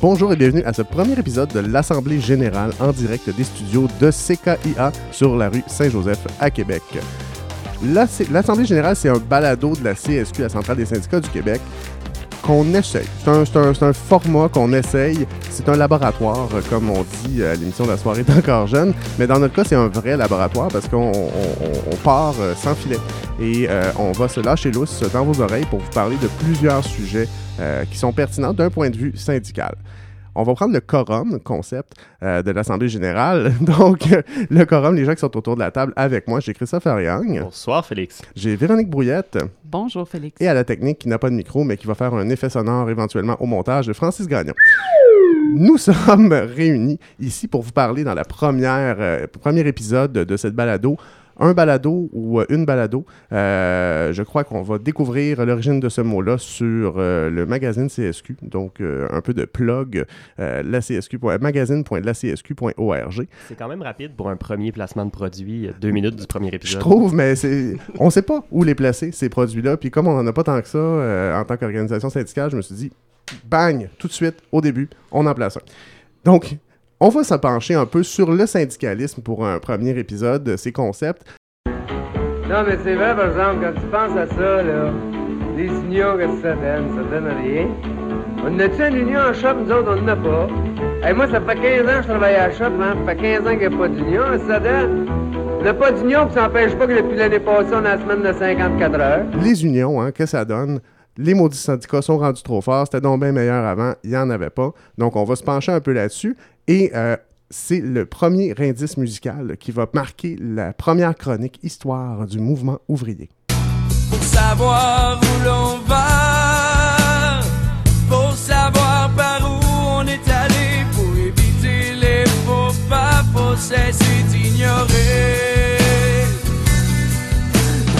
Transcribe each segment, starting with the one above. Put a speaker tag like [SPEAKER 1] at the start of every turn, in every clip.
[SPEAKER 1] Bonjour et bienvenue à ce premier épisode de l'Assemblée générale en direct des studios de CKIA sur la rue Saint-Joseph à Québec. L'Assemblée générale, c'est un balado de la CSQ, la Centrale des syndicats du Québec, qu'on essaye. C'est un, format qu'on essaye. C'est un laboratoire, comme on dit à l'émission de la soirée d'encore jeune. Mais dans notre cas, c'est un vrai laboratoire parce qu'on on, part euh, sans filet. Et euh, on va se lâcher lousse dans vos oreilles pour vous parler de plusieurs sujets euh, qui sont pertinents d'un point de vue syndical. On va prendre le quorum, concept euh, de l'Assemblée générale. Donc, le quorum, les gens qui sont autour de la table avec moi, j'ai Christopher Young.
[SPEAKER 2] Bonsoir, Félix.
[SPEAKER 1] J'ai Véronique Brouillette.
[SPEAKER 3] Bonjour, Félix.
[SPEAKER 1] Et à la technique, qui n'a pas de micro, mais qui va faire un effet sonore éventuellement au montage, de Francis Gagnon. Nous sommes réunis ici pour vous parler dans la première, euh, premier épisode de cette balado un balado ou euh, une balado. Euh, je crois qu'on va découvrir l'origine de ce mot-là sur euh, le magazine CSQ. Donc, un peu de plug, la CSQ, magazine.lacsq.org.
[SPEAKER 2] C'est quand même rapide pour un premier placement de produit, deux minutes du premier épisode.
[SPEAKER 1] Je trouve, mais on ne sait pas où les placer, ces produits-là. Puis comme on n'en a pas tant que ça en tant qu'organisation syndicale, je me suis dit, bang, tout de suite, au début, on en place un. Donc, on va se pencher un peu sur le syndicalisme pour un premier épisode de ces concepts.
[SPEAKER 4] Non, mais c'est vrai, par exemple, quand tu penses à ça, là, les unions, que ça donne? Ça donne rien. On a-tu une union en shop? Nous autres, on n'en a pas. Et moi, ça fait 15 ans que je travaille à la shop, hein? Ça fait 15 ans qu'il n'y a pas d'union, ça donne? On n'a pas d'union, puis ça n'empêche pas que depuis l'année passée, on a la semaine de 54 heures.
[SPEAKER 1] Les unions, hein, qu'est-ce que ça donne? Les maudits syndicats sont rendus trop forts, c'était donc bien meilleur avant, il n'y en avait pas. Donc, on va se pencher un peu là-dessus. Et euh, c'est le premier indice musical qui va marquer la première chronique histoire du mouvement ouvrier.
[SPEAKER 5] Pour savoir où l'on va, pour savoir par où on est allé, pour éviter les faux pas, faut cesser d'ignorer.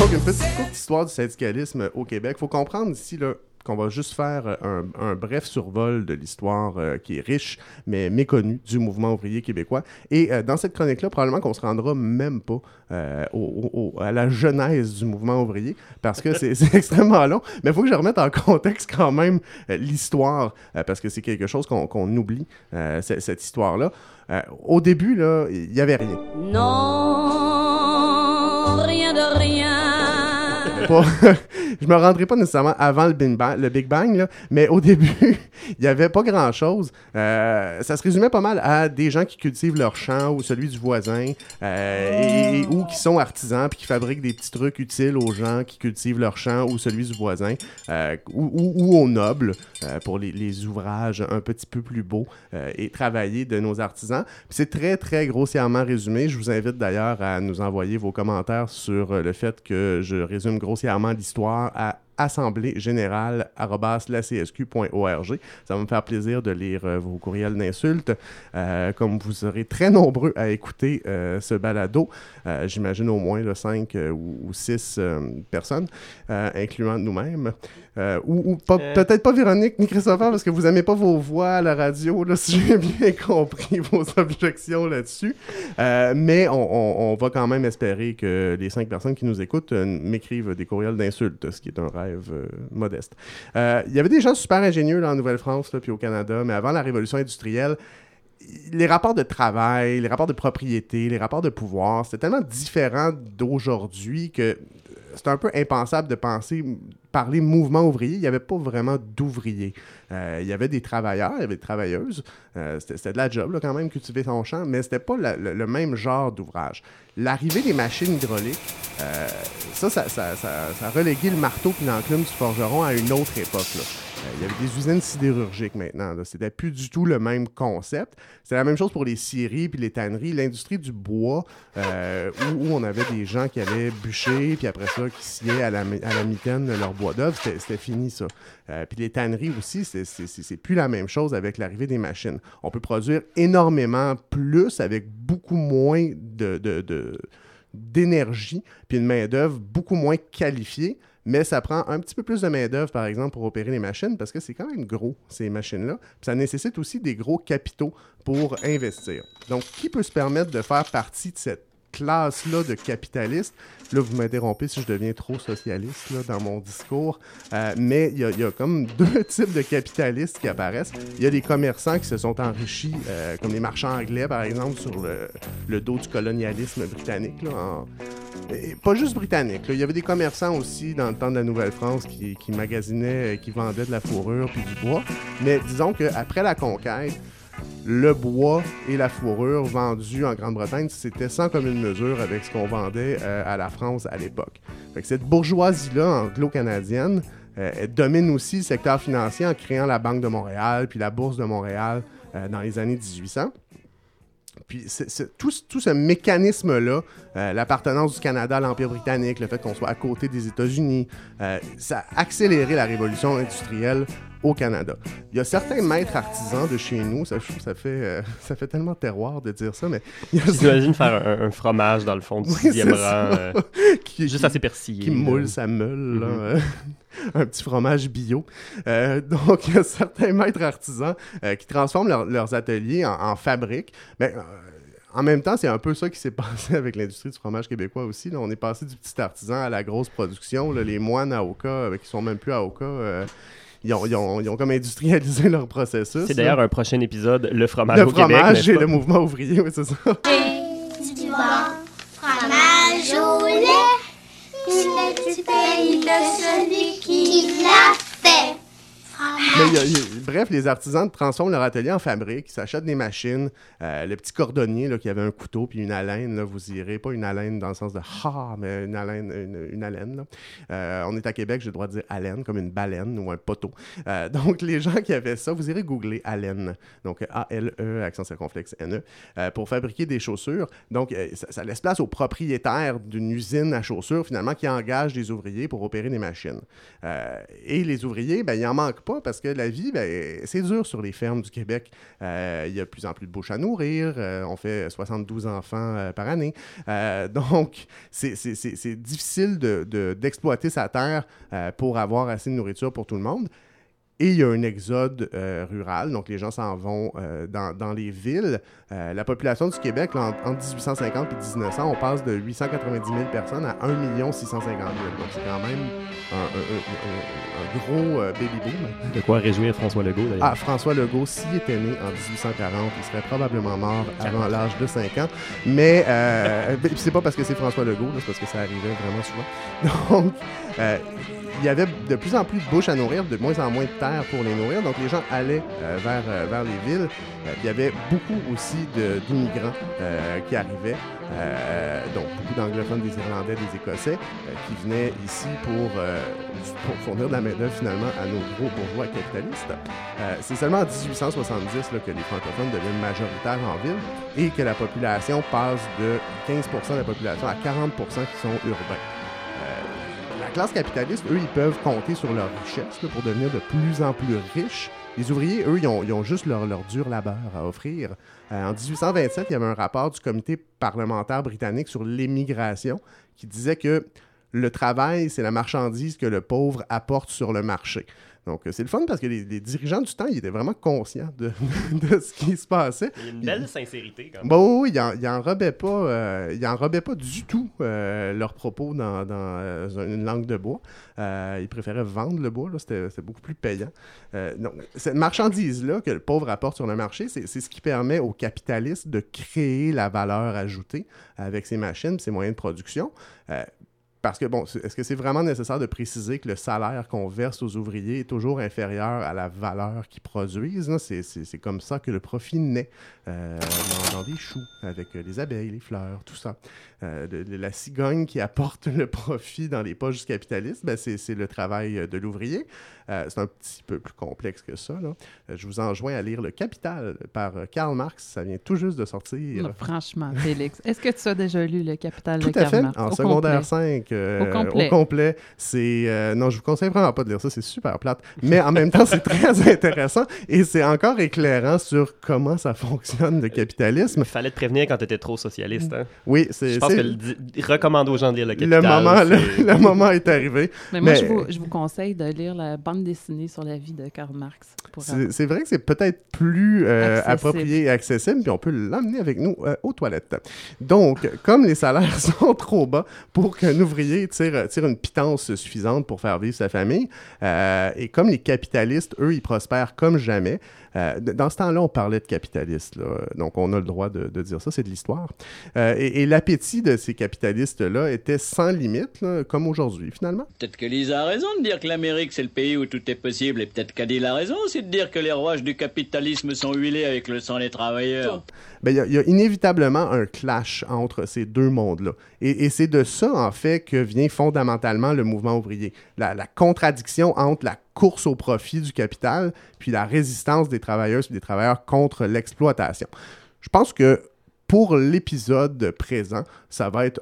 [SPEAKER 1] Une petite courte histoire du syndicalisme au Québec. Il faut comprendre ici, là, qu'on va juste faire euh, un, bref survol de l'histoire euh, qui est riche, mais méconnue du mouvement ouvrier québécois. Et euh, dans cette chronique-là, probablement qu'on se rendra même pas à la genèse du mouvement ouvrier, parce que c'est extrêmement long. Mais il faut que je remette en contexte quand même l'histoire, parce que c'est quelque chose qu'on oublie, cette histoire-là. au début, il n'y avait rien.
[SPEAKER 6] Non, rien de rien
[SPEAKER 1] je me rendrai pas nécessairement avant le Big Bang, le Big Bang mais au début, il n'y avait pas grand-chose. Euh, ça se résumait pas mal à des gens qui cultivent leur champ ou celui du voisin, euh, ou qui sont artisans puis qui fabriquent des petits trucs utiles aux gens qui cultivent leur champ ou celui du voisin, euh, ou, aux nobles pour les, les, ouvrages un petit peu plus beaux et travaillés de nos artisans. C'est très, très grossièrement résumé. Je vous invite d'ailleurs à nous envoyer vos commentaires sur le fait que je résume grossièrement l'histoire à assemblée générale lacsq.org. Ça va me faire plaisir de lire euh, vos courriels d'insultes. Euh, comme vous serez très nombreux à écouter euh, ce balado, j'imagine au moins 5 ou 6 personnes, incluant nous-mêmes. ou, peut-être pas Véronique ni Christopher, parce que vous n'aimez pas vos voix à la radio, là, si j'ai bien compris vos objections là-dessus. mais on, on, va quand même espérer que les 5 personnes qui nous écoutent m'écrivent des courriels d'insultes, ce qui est un rêve euh, modeste. Euh, il y avait des gens super ingénieux en Nouvelle-France puis au Canada, mais avant la révolution industrielle, les rapports de travail, les rapports de propriété, les rapports de pouvoir, c'était tellement différent d'aujourd'hui que c'est un peu impensable de penser parler mouvement ouvrier, il n'y avait pas vraiment d'ouvriers. Euh, il y avait des travailleurs, il y avait des travailleuses. Euh, c'était de la job quand même, cultiver son champ, mais c'était pas le, même genre d'ouvrage. L'arrivée des machines hydrauliques, euh, ça ça, ça, a relégué le marteau et l'enclume du forgeron à une autre époque. Il y avait des usines sidérurgiques maintenant. C'était plus du tout le même concept. C'est la même chose pour les scieries puis les tanneries. L'industrie du bois, où, on avait des gens qui allaient bûcher, puis après ça, qui sciaient à la, à la mitaine leur bois d'œuvre, c'était fini ça. Euh, puis les tanneries aussi, c'est plus la même chose avec l'arrivée des machines. On peut produire énormément plus avec beaucoup moins d'énergie, puis une main-d'œuvre beaucoup moins qualifiée, mais ça prend un petit peu plus de main-d'œuvre, par exemple, pour opérer les machines, parce que c'est quand même gros, ces machines-là. Ça nécessite aussi des gros capitaux pour investir. Donc, qui peut se permettre de faire partie de cette classe-là de capitalistes. Là, vous m'interrompez si je deviens trop socialiste là, dans mon discours. Euh, mais il y, a- comme deux types de capitalistes qui apparaissent. Il y a des commerçants qui se sont enrichis, euh, comme les marchands anglais, par exemple, sur le, dos du colonialisme britannique. pas juste britannique. Il y avait des commerçants aussi dans le temps de la Nouvelle-France qui, qui magasinaient, euh, qui vendaient de la fourrure puis du bois. Mais disons qu'après la conquête, le bois et la fourrure vendus en Grande-Bretagne, c'était sans commune mesure avec ce qu'on vendait euh, à la France à l'époque. Cette bourgeoisie-là anglo-canadienne, euh, domine aussi le secteur financier en créant la Banque de Montréal puis la Bourse de Montréal euh, dans les années 1800. Puis tout, ce- mécanisme-là, l'appartenance du Canada à l'Empire britannique, le fait qu'on soit à côté des États-Unis, ça a accéléré la révolution industrielle au Canada. Il y a certains maîtres artisans de chez nous, ça, je trouve ça fait, euh, ça fait tellement terroir de dire ça, mais
[SPEAKER 2] J'imagine faire un, un fromage dans le fond du
[SPEAKER 1] Oui,
[SPEAKER 2] sixième
[SPEAKER 1] c'est
[SPEAKER 2] rang,
[SPEAKER 1] ça.
[SPEAKER 2] euh,
[SPEAKER 1] qui,
[SPEAKER 2] juste
[SPEAKER 1] qui-
[SPEAKER 2] assez persillé.
[SPEAKER 1] qui moule sa meule, là,
[SPEAKER 2] Mhm.
[SPEAKER 1] euh, un petit fromage bio. Euh, donc, il y a certains maîtres artisans euh, qui transforment leur- leurs ateliers en, en fabriques. Ben, euh, en même temps, c'est un peu ça qui s'est passé avec l'industrie du fromage québécois aussi. là. On est passé du petit artisan à la grosse production. là. Les moines à Oka, euh, qui sont même plus à Oka, euh, ils, ont, ils ont- ils ont comme industrialisé leur processus.
[SPEAKER 2] C'est d'ailleurs un prochain épisode, le fromage
[SPEAKER 1] le
[SPEAKER 2] au Québec.
[SPEAKER 1] fromage
[SPEAKER 2] n'est-ce
[SPEAKER 1] et
[SPEAKER 2] pas?
[SPEAKER 1] le mouvement ouvrier, oui, c'est ça.
[SPEAKER 3] du bon fromage au lait. Il est du pays de celui qui l'a fait.
[SPEAKER 1] Bref, les artisans transforment leur atelier en fabrique, ils s'achètent des machines. Euh, le petit cordonnier qui avait un couteau puis une haleine, là, vous irez, pas une haleine dans le sens de ha, mais une haleine. Euh, on est à Québec, j'ai le droit de dire haleine, comme une baleine ou un poteau. Euh, donc, les gens qui avaient ça, vous irez googler haleine, donc A-L-E, accent circonflexe N-E, pour fabriquer des chaussures. Donc, ça, laisse place aux propriétaires d'une usine à chaussures, finalement, qui engagent des ouvriers pour opérer des machines. Et les ouvriers, ben, il en manque parce que la vie, ben, c'est dur sur les fermes du Québec. Euh, Il y a de plus en plus de bouches à nourrir. euh, on fait 72 enfants euh, par année. Donc, c'est difficile de- de- d'exploiter sa terre pour avoir assez de nourriture pour tout le monde. Et il y a un exode euh, rural, donc les gens s'en vont euh, dans, dans les villes. Euh, la population du Québec, là, en- entre 1850 et 1900, on passe de 890 000 personnes à 1 650 000. Donc c'est quand même un, un- un- un- un gros baby boom.
[SPEAKER 2] De quoi réjouir François Legault, d'ailleurs?
[SPEAKER 1] Ah, François Legault, s'il était né en 1840, il serait probablement mort avant l'âge de 5 ans. Mais c'est pas parce que c'est François Legault, c'est parce que ça arrivait vraiment souvent. Donc, il y avait de plus en plus de bouches à nourrir, de moins en moins de pour les nourrir. Donc, les gens allaient euh, vers, euh, vers les villes. Euh, il y avait beaucoup aussi d'immigrants qui arrivaient. Donc, beaucoup d'anglophones, des Irlandais, des Écossais, qui venaient ici pour, pour fournir de la main-d'œuvre finalement à nos gros bourgeois capitalistes. C'est seulement en 1870 là, que les francophones deviennent majoritaires en ville et que la population passe de 15% de la population à 40% qui sont urbains. La classe capitaliste, eux, ils peuvent compter sur leur richesse pour devenir de plus en plus riches. Les ouvriers, eux, ils ont, juste leur, leur dur labeur à offrir. Euh, en 1827, il y avait un rapport du comité parlementaire britannique sur l'émigration qui disait que le travail, c'est la marchandise que le pauvre apporte sur le marché. Donc, euh, c'est le fun parce que les, les dirigeants du temps, ils étaient vraiment conscients de, de ce qui se passait.
[SPEAKER 2] Il y a une belle sincérité, quand même.
[SPEAKER 1] Bon, oui, ils en- ils enrobaient pas, euh, ils enrobaient pas du tout euh, leurs propos dans, dans, une langue de bois. Euh, ils préféraient vendre le bois, c'était beaucoup plus payant. Donc, cette marchandise-là que le pauvre apporte sur le marché, c'est c'est ce qui permet aux capitalistes de créer la valeur ajoutée avec ces machines, ces moyens de production. Parce que, bon, est-ce que c'est vraiment nécessaire de préciser que le salaire qu'on verse aux ouvriers est toujours inférieur à la valeur qu'ils produisent? C'est comme ça que le profit naît euh, dans, dans des choux, avec euh, les abeilles, les fleurs, tout ça. Euh, de- de la cigogne qui apporte le profit dans les poches du capitaliste, ben, c'est le travail euh, de l'ouvrier. Euh, c'est un petit peu plus complexe que ça. là. Je vous enjoins à lire Le Capital par Karl Marx. Ça vient tout juste de sortir.
[SPEAKER 7] Non, franchement, Félix. Est-ce que tu as déjà lu Le Capital
[SPEAKER 1] Tout
[SPEAKER 7] de
[SPEAKER 1] à fait.
[SPEAKER 7] Karl Marx?
[SPEAKER 1] En secondaire
[SPEAKER 7] complet?
[SPEAKER 1] 5, euh,
[SPEAKER 7] Au complet.
[SPEAKER 1] complet. C'est euh, non, je vous conseille vraiment pas de lire ça, c'est super plate, mais en même temps c'est très intéressant et c'est encore éclairant sur comment ça fonctionne le capitalisme.
[SPEAKER 2] Il fallait te prévenir quand tu étais trop socialiste. Hein?
[SPEAKER 1] Oui,
[SPEAKER 2] Je
[SPEAKER 1] c'est
[SPEAKER 2] pense
[SPEAKER 1] c'est-
[SPEAKER 2] que recommande aux gens de lire le
[SPEAKER 1] le
[SPEAKER 2] Capital.
[SPEAKER 1] moment, le,
[SPEAKER 2] c'est-
[SPEAKER 1] le moment est arrivé.
[SPEAKER 7] Mais moi,
[SPEAKER 1] Mais-
[SPEAKER 7] je, vous, je vous conseille de lire la bande dessinée sur la vie de Karl Marx.
[SPEAKER 1] C'est vrai que c'est peut-être plus euh,
[SPEAKER 7] Accessible.
[SPEAKER 1] approprié et accessible, puis on peut l'emmener avec nous euh, aux toilettes. Donc, comme les salaires sont trop bas pour qu'un tire, tire une pitance suffisante pour faire vivre sa famille, euh, et comme les capitalistes, eux, ils prospèrent comme jamais, euh, dans ce temps-là, on parlait de capitalistes, là, donc on a le droit de, de dire ça, c'est de l'histoire. Euh, et et l'appétit de ces capitalistes-là était sans limite, là, comme aujourd'hui, finalement.
[SPEAKER 8] Peut-être que Lisa a raison de dire que l'Amérique c'est le pays où tout est possible, et peut-être qu'Adil a raison aussi de dire que les rouages du capitalisme sont huilés avec le sang des travailleurs.
[SPEAKER 1] Ben, il y a- il y, a inévitablement un clash entre ces deux mondes-là. Et, et c'est de ça, en fait, que vient fondamentalement le mouvement ouvrier. La, la contradiction entre la course au profit du capital, puis la résistance des travailleuses et des travailleurs contre l'exploitation. Je pense que pour l'épisode présent, ça va être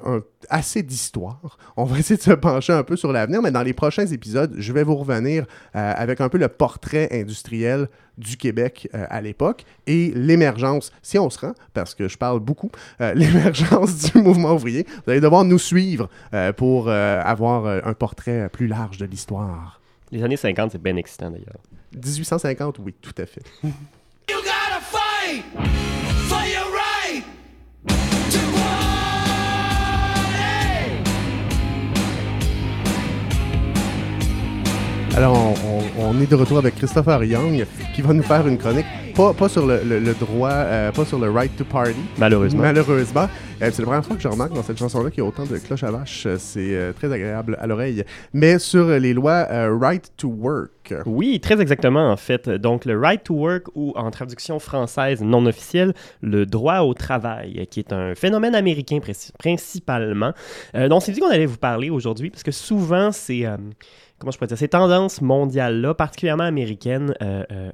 [SPEAKER 1] assez d'histoire. On va essayer de se pencher un peu sur l'avenir, mais dans les prochains épisodes, je vais vous revenir euh, avec un peu le portrait industriel du Québec euh, à l'époque et l'émergence, si on se rend, parce que je parle beaucoup, euh, l'émergence du mouvement ouvrier. Vous allez devoir nous suivre pour avoir un portrait plus large de l'histoire.
[SPEAKER 2] Les années 50, c'est bien excitant d'ailleurs.
[SPEAKER 1] 1850, oui, tout à fait.
[SPEAKER 5] You gotta fight
[SPEAKER 1] Alors, on, on- on est de retour avec Christopher Young qui va nous faire une chronique, pas, pas sur le, le- le droit, euh, pas sur le right to party,
[SPEAKER 2] Malheureusement.
[SPEAKER 1] Malheureusement. Euh, c'est la première fois que je remarque dans cette chanson-là qu'il y a autant de cloches à vache. Euh, C'est euh, très agréable à l'oreille. Mais sur les lois right to work.
[SPEAKER 2] Oui, très exactement en fait. Donc le right to work ou en traduction française non officielle, le droit au travail, qui est un phénomène américain princi- principalement. Donc c'est dit qu'on allait vous parler aujourd'hui parce que souvent c'est comment je pourrais dire, ces tendances mondiales-là, particulièrement américaines, euh, euh,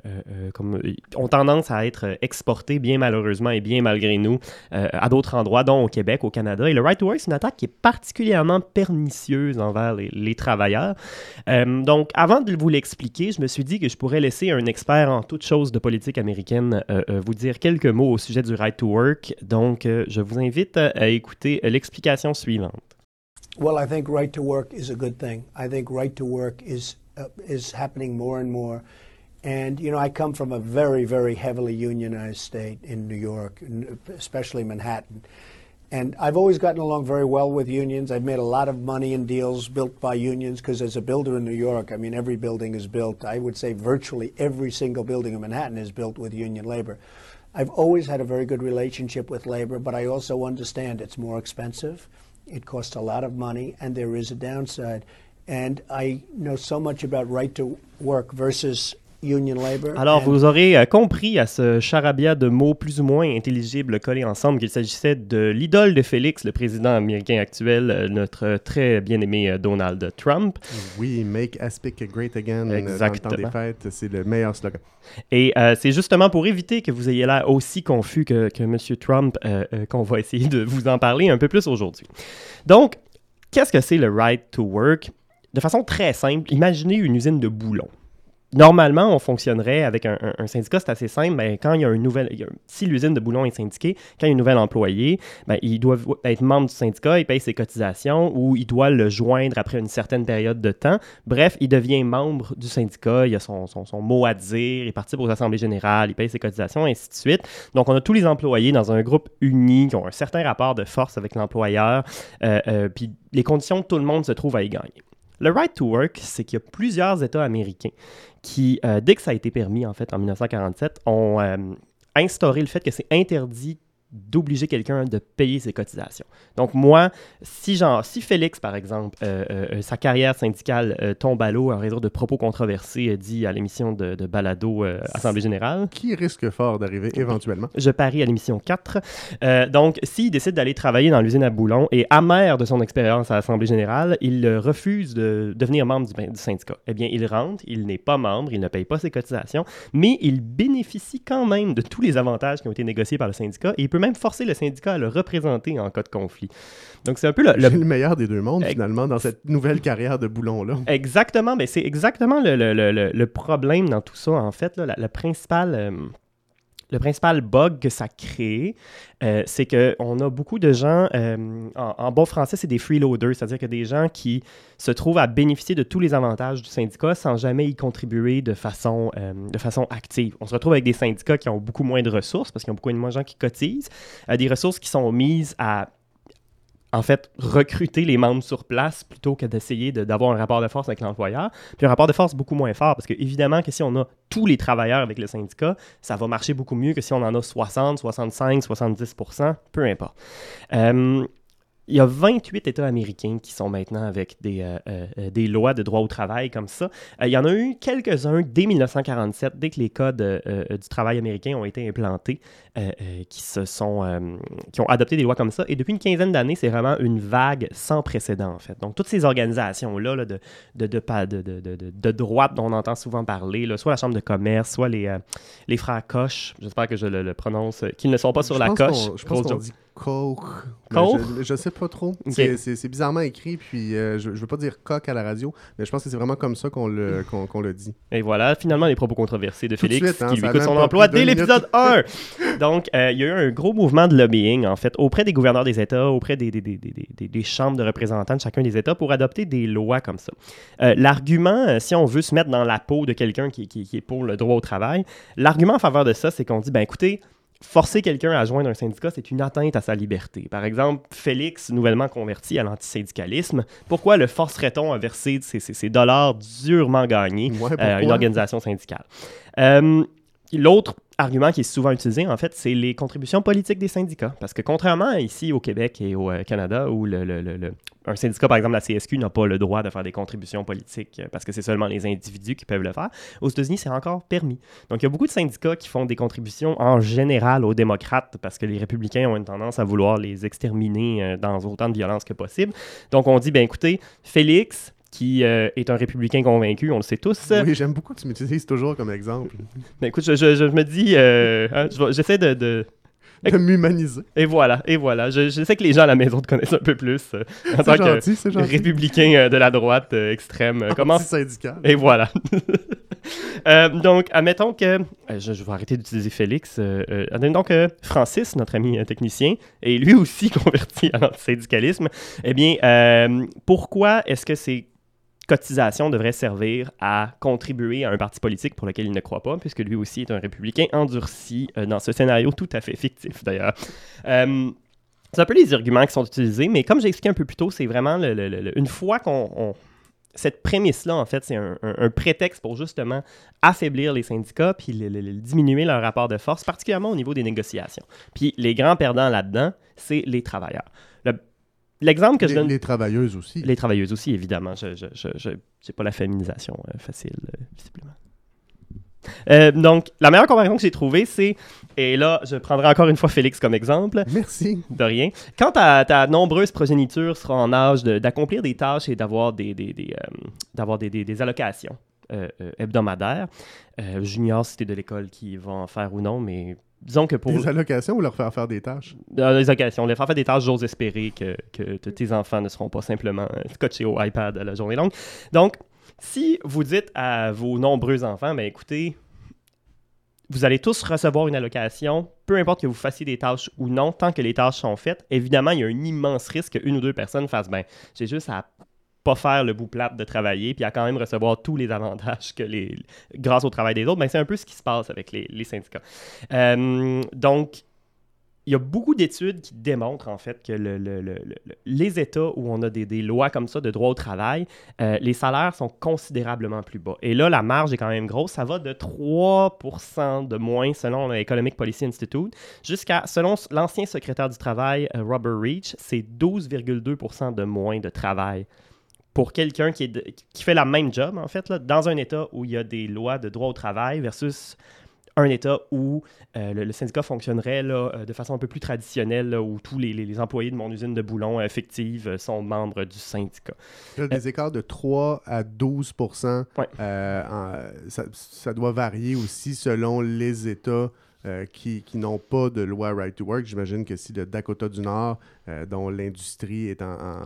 [SPEAKER 2] euh, ont tendance à être exportées bien malheureusement et bien malgré nous à d'autres endroits, dont au Québec, au Canada. Et le right to work, c'est une attaque qui est particulièrement pernicieuse envers les, travailleurs. Donc, avant de vous l'expliquer, je me suis dit que je pourrais laisser un expert en toutes choses de politique américaine vous dire quelques mots au sujet du right to work. Donc, je vous invite à, écouter l'explication suivante.
[SPEAKER 9] Well, I think right to work is a good thing. I think right to work is uh, is happening more and more. And you know, I come from a very, very heavily unionized state in New York, especially Manhattan. And I've always gotten along very well with unions. I've made a lot of money in deals built by unions because as a builder in New York, I mean, every building is built. I would say virtually every single building in Manhattan is built with union labor. I've always had a very good relationship with labor, but I also understand it's more expensive. It costs a lot of money, and there is a downside. And I know so much about right to work versus union labor.
[SPEAKER 2] Alors,
[SPEAKER 9] and-
[SPEAKER 2] vous aurez euh, compris à ce charabia de mots plus ou moins intelligibles collés ensemble qu'il s'agissait de l'idole de Félix, le président américain actuel, euh, notre très bien-aimé euh, Donald Trump.
[SPEAKER 1] Oui, make Aspic great again. Dans le temps
[SPEAKER 2] Exactement.
[SPEAKER 1] des fêtes, c'est le meilleur slogan.
[SPEAKER 2] Et euh, c'est justement pour éviter que vous ayez l'air aussi confus que, que M. Trump euh, euh, qu'on va essayer de vous en parler un peu plus aujourd'hui. Donc, qu'est-ce que c'est le right to work? De façon très simple, imaginez une usine de boulons. Normalement, on fonctionnerait avec un, syndicat, c'est assez simple. Ben, quand il y a une nouvelle, il y a- si l'usine de boulons est syndiquée, quand il y a un nouvel employé, ben, il doit être membre du syndicat, il paye ses cotisations ou il doit le joindre après une certaine période de temps. Bref, il devient membre du syndicat, il a son, mot à dire, il participe aux assemblées générales, il paye ses cotisations, ainsi de suite. Donc, on a tous les employés dans un groupe uni qui ont un certain rapport de force avec l'employeur, euh, euh, puis les conditions, tout le monde se trouve à y gagner. Le right to work, c'est qu'il y a plusieurs États américains qui, euh, dès que ça a été permis, en fait, en 1947, ont euh, instauré le fait que c'est interdit d'obliger quelqu'un de payer ses cotisations. Donc moi, si genre, si Félix, par exemple, euh, euh, sa carrière syndicale euh, tombe à l'eau en raison de propos controversés euh, dits à l'émission de, de Balado euh, Assemblée Générale,
[SPEAKER 1] Qui risque fort d'arriver éventuellement?
[SPEAKER 2] je parie à l'émission 4. Euh, donc, s'il décide d'aller travailler dans l'usine à boulons et amer de son expérience à l'Assemblée générale, il euh, refuse de devenir membre du, du syndicat. Eh bien, il rentre, il n'est pas membre, il ne paye pas ses cotisations, mais il bénéficie quand même de tous les avantages qui ont été négociés par le syndicat et il peut même forcer le syndicat à le représenter en cas de conflit. Donc c'est un peu le, le-
[SPEAKER 1] meilleur des deux mondes, finalement, dans cette nouvelle carrière de boulon-là.
[SPEAKER 2] Exactement, mais c'est exactement le, le- le- le- le problème dans tout ça, en fait. là. la, la principale, euh, le principal bug que ça crée, euh, c'est qu'on a beaucoup de gens, euh, en, bon français, c'est des freeloaders, c'est-à-dire que des gens qui se trouvent à bénéficier de tous les avantages du syndicat sans jamais y contribuer de façon, euh, de façon active. On se retrouve avec des syndicats qui ont beaucoup moins de ressources parce qu'ils ont beaucoup moins de gens qui cotisent, des ressources qui sont mises à en fait, recruter les membres sur place plutôt que d'essayer de- d'avoir un rapport de force avec l'employeur. Puis un rapport de force beaucoup moins fort, parce que évidemment que si on a tous les travailleurs avec le syndicat, ça va marcher beaucoup mieux que si on en a 60, 65, 70 peu importe. Euh, il y a 28 États américains qui sont maintenant avec des, euh, euh, euh, des lois de droit au travail comme ça. Euh, il y en a eu quelques-uns dès 1947, dès que les codes du travail américain ont été implantés, qui, se sont, qui ont adopté des lois comme ça. Et depuis une quinzaine d'années, c'est vraiment une vague sans précédent, en fait. Donc, toutes ces organisations-là là, de, de, droite dont on entend souvent parler, là, soit la Chambre de commerce, soit les, les frères Koch, j'espère que je le, le prononce, qu'ils ne sont pas sur la coche.
[SPEAKER 1] Je pense Coke. mais
[SPEAKER 2] Coke?
[SPEAKER 1] Je, je sais pas trop. C'est- bizarrement écrit, puis euh, je, je veux pas dire coq à la radio, mais je pense que c'est vraiment comme ça qu'on le, qu'on qu'on le dit.
[SPEAKER 2] Et voilà, finalement, les propos controversés de
[SPEAKER 1] Tout de
[SPEAKER 2] Félix,
[SPEAKER 1] suite, hein,
[SPEAKER 2] qui lui coûte son emploi dès l'épisode 1. Donc, euh, il y a eu un gros mouvement de lobbying, en fait, auprès des gouverneurs des États, auprès des, des, des, des, des- des chambres de représentants de chacun des États pour adopter des lois comme ça. Euh, l'argument, si on veut se mettre dans la peau de quelqu'un qui, qui- qui est pour le droit au travail, l'argument en faveur de ça, c'est qu'on dit, ben écoutez, forcer quelqu'un à joindre un syndicat, c'est une atteinte à sa liberté. Par exemple, Félix, nouvellement converti à l'antisyndicalisme, pourquoi le forcerait-on à verser ses, ses- ses dollars durement gagnés
[SPEAKER 1] Ouais,
[SPEAKER 2] euh, à une organisation syndicale? Euh, L'autre argument qui est souvent utilisé, en fait, c'est les contributions politiques des syndicats. Parce que contrairement ici au Québec et au euh, Canada, où le- le- le- un syndicat, par exemple la CSQ, n'a pas le droit de faire des contributions politiques euh, parce que c'est seulement les individus qui peuvent le faire, aux États-Unis, c'est encore permis. Donc, il y a beaucoup de syndicats qui font des contributions en général aux démocrates parce que les républicains ont une tendance à vouloir les exterminer euh, dans autant de violence que possible. Donc, on dit, ben écoutez, Félix, qui euh, est un républicain convaincu, on le sait tous,
[SPEAKER 1] Oui, j'aime beaucoup que tu m'utilises toujours comme exemple.
[SPEAKER 2] ben écoute, je, je- je me dis, euh, hein, j'essaie de, de-
[SPEAKER 1] De m'humaniser.
[SPEAKER 2] Et voilà, et voilà. Je, je sais que les gens à la maison te connaissent un peu plus euh, en tant
[SPEAKER 1] C'est
[SPEAKER 2] que
[SPEAKER 1] gentil, c'est gentil.
[SPEAKER 2] républicain euh, de la droite extrême. Comment...
[SPEAKER 1] syndical.
[SPEAKER 2] Et voilà. Donc, admettons que... je, vais arrêter d'utiliser Félix. admettons que Francis, notre ami technicien, est lui aussi converti à l'antisyndicalisme. Eh bien, pourquoi est-ce que ces cotisations devraient servir à contribuer à un parti politique pour lequel il ne croit pas, puisque lui aussi est un républicain endurci euh, dans ce scénario tout à fait fictif, d'ailleurs. Euh, c'est un peu les arguments qui sont utilisés, mais comme j'ai expliqué un peu plus tôt, c'est vraiment une fois qu'on... on- cette prémisse-là, en fait, c'est un, prétexte pour justement affaiblir les syndicats puis diminuer leur rapport de force, particulièrement au niveau des négociations. Puis les grands perdants là-dedans, c'est les travailleurs. Le- L'exemple que je
[SPEAKER 1] Les,
[SPEAKER 2] donne...
[SPEAKER 1] les travailleuses aussi.
[SPEAKER 2] Les travailleuses aussi, évidemment. Je je, je, je- j'ai pas la féminisation euh, facile, euh, visiblement. Euh, donc, la meilleure comparaison que j'ai trouvée, c'est, et là, je prendrai encore une fois Félix comme exemple.
[SPEAKER 1] Merci.
[SPEAKER 2] De rien. Quand ta, ta nombreuse progéniture sera en âge de- d'accomplir des tâches et d'avoir des, des, des, euh, des, des- allocations euh, hebdomadaires, j'ignore si t'es de l'école qui va en faire ou non, mais disons que pour...
[SPEAKER 1] Des allocations ou leur faire faire des tâches?
[SPEAKER 2] Dans les occasions. Les faire faire des tâches, j'ose espérer que, que tes enfants ne seront pas simplement euh, scotchés au iPad à la journée longue. Donc, si vous dites à vos nombreux enfants, ben écoutez, vous allez tous recevoir une allocation, peu importe que vous fassiez des tâches ou non, tant que les tâches sont faites, évidemment, il y a un immense risque qu'une ou deux personnes fassent, ben, j'ai juste à pas faire le bout plate de travailler, puis à quand même recevoir tous les avantages que les, grâce au travail des autres, ben, c'est un peu ce qui se passe avec les, syndicats. Euh, donc, il y a beaucoup d'études qui démontrent en fait que le- les États où on a des, des lois comme ça de droit au travail, euh, les salaires sont considérablement plus bas. Et là, la marge est quand même grosse. Ça va de 3% de moins selon l'Economic Policy Institute jusqu'à, selon l'ancien secrétaire du travail, euh, Robert Reach, c'est 12,2% de moins de travail pour quelqu'un qui, est de- qui fait la même job, en fait, là, dans un État où il y a des lois de droit au travail versus un État où euh, le, le syndicat fonctionnerait là, euh, de façon un peu plus traditionnelle, là, où tous les, les- les employés de mon usine de boulon euh, fictive euh, sont membres du syndicat.
[SPEAKER 1] Il y a des écarts de 3 à 12
[SPEAKER 2] Ouais.
[SPEAKER 1] En- ça, ça doit varier aussi selon les États qui, qui n'ont pas de loi Right to Work. J'imagine que si le Dakota du Nord, dont l'industrie est en, en,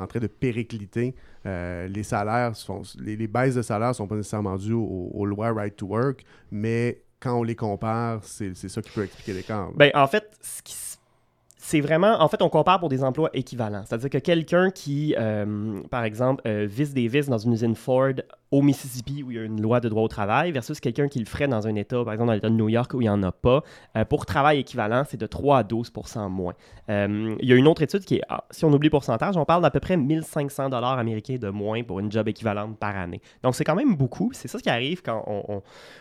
[SPEAKER 1] en train de péricliter, euh, les salaires, les, les baisses de salaire ne sont pas nécessairement dues aux, lois Right to Work, mais quand on les compare, c'est ça qui peut expliquer l'écart.
[SPEAKER 2] Ben, en fait, c'est vraiment, en fait, on compare pour des emplois équivalents. C'est-à-dire que quelqu'un qui, euh, par exemple, euh, visse des vis dans une usine Ford au Mississippi où il y a une loi de droit au travail versus quelqu'un qui le ferait dans un État, par exemple dans l'État de New York où il n'y en a pas, euh, pour travail équivalent, c'est de 3 à 12 moins. Euh, il y a une autre étude qui est, ah, si on oublie le pourcentage, on parle d'à peu près 1500 dollars américains de moins pour une job équivalente par année. Donc c'est quand même beaucoup. C'est ça ce qui arrive quand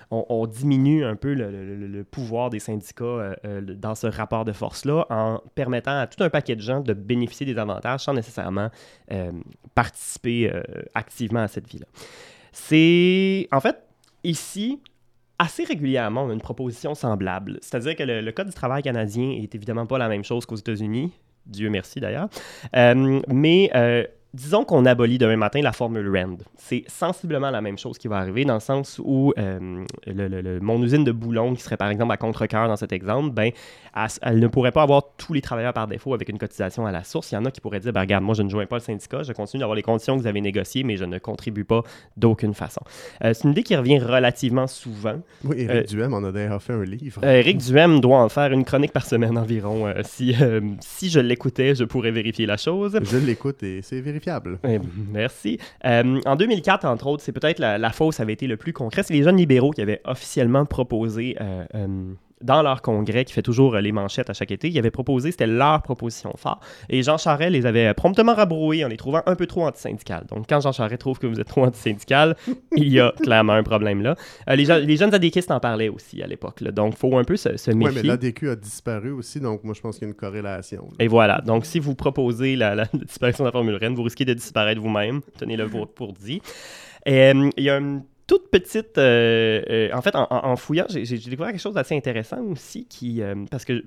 [SPEAKER 2] on, diminue un peu le, pouvoir des syndicats euh, dans ce rapport de force-là en permettant à tout un paquet de gens de bénéficier des avantages sans nécessairement participer activement à cette vie-là. C'est. En fait, ici, assez régulièrement, on a une proposition semblable. C'est-à-dire que le, Code du travail canadien est évidemment pas la même chose qu'aux États-Unis. Dieu merci d'ailleurs. Euh, mais euh, disons qu'on abolit demain matin la formule RAND. C'est sensiblement la même chose qui va arriver dans le sens où euh, le- le- le- mon usine de boulons, qui serait par exemple à contre-cœur dans cet exemple, ben, elle, elle ne pourrait pas avoir tous les travailleurs par défaut avec une cotisation à la source. Il y en a qui pourraient dire ben, regarde, moi je ne joins pas le syndicat, je continue d'avoir les conditions que vous avez négociées, mais je ne contribue pas d'aucune façon. Euh, c'est une idée qui revient relativement souvent.
[SPEAKER 1] Oui, Éric
[SPEAKER 2] Euh,
[SPEAKER 1] Duhem en a d'ailleurs fait un livre.
[SPEAKER 2] Euh, Éric Duhem doit en faire une chronique par semaine environ. Si, si je l'écoutais, je pourrais vérifier la chose.
[SPEAKER 1] Je l'écoute et c'est
[SPEAKER 2] Eh, merci. Euh, en 2004, entre autres, c'est peut-être la, la fausse avait été le plus concret. C'est les jeunes libéraux qui avaient officiellement proposé euh, euh, dans leur congrès, qui fait toujours euh, les manchettes à chaque été, ils avaient proposé, c'était leur proposition phare. Et Jean Charest les avait promptement rabroués en les trouvant un peu trop antisyndicales. Donc, quand Jean Charest trouve que vous êtes trop antisyndical, il y a clairement un problème là. Euh, les, jeunes adéquistes en parlaient aussi à l'époque. Donc, il faut un peu se, se
[SPEAKER 1] Oui,
[SPEAKER 2] méfier.
[SPEAKER 1] mais l'ADQ a disparu aussi, donc moi je pense qu'il y a une corrélation. là.
[SPEAKER 2] Et voilà. Donc, si vous proposez la, la disparition de la formule Rennes, vous risquez de disparaître vous-même. Tenez-le pour, pour dit. Et, euh, il y a une toute petite. euh, euh, en fait, en, fouillant, j'ai j'ai découvert quelque chose d'assez intéressant aussi. Qui, euh, parce que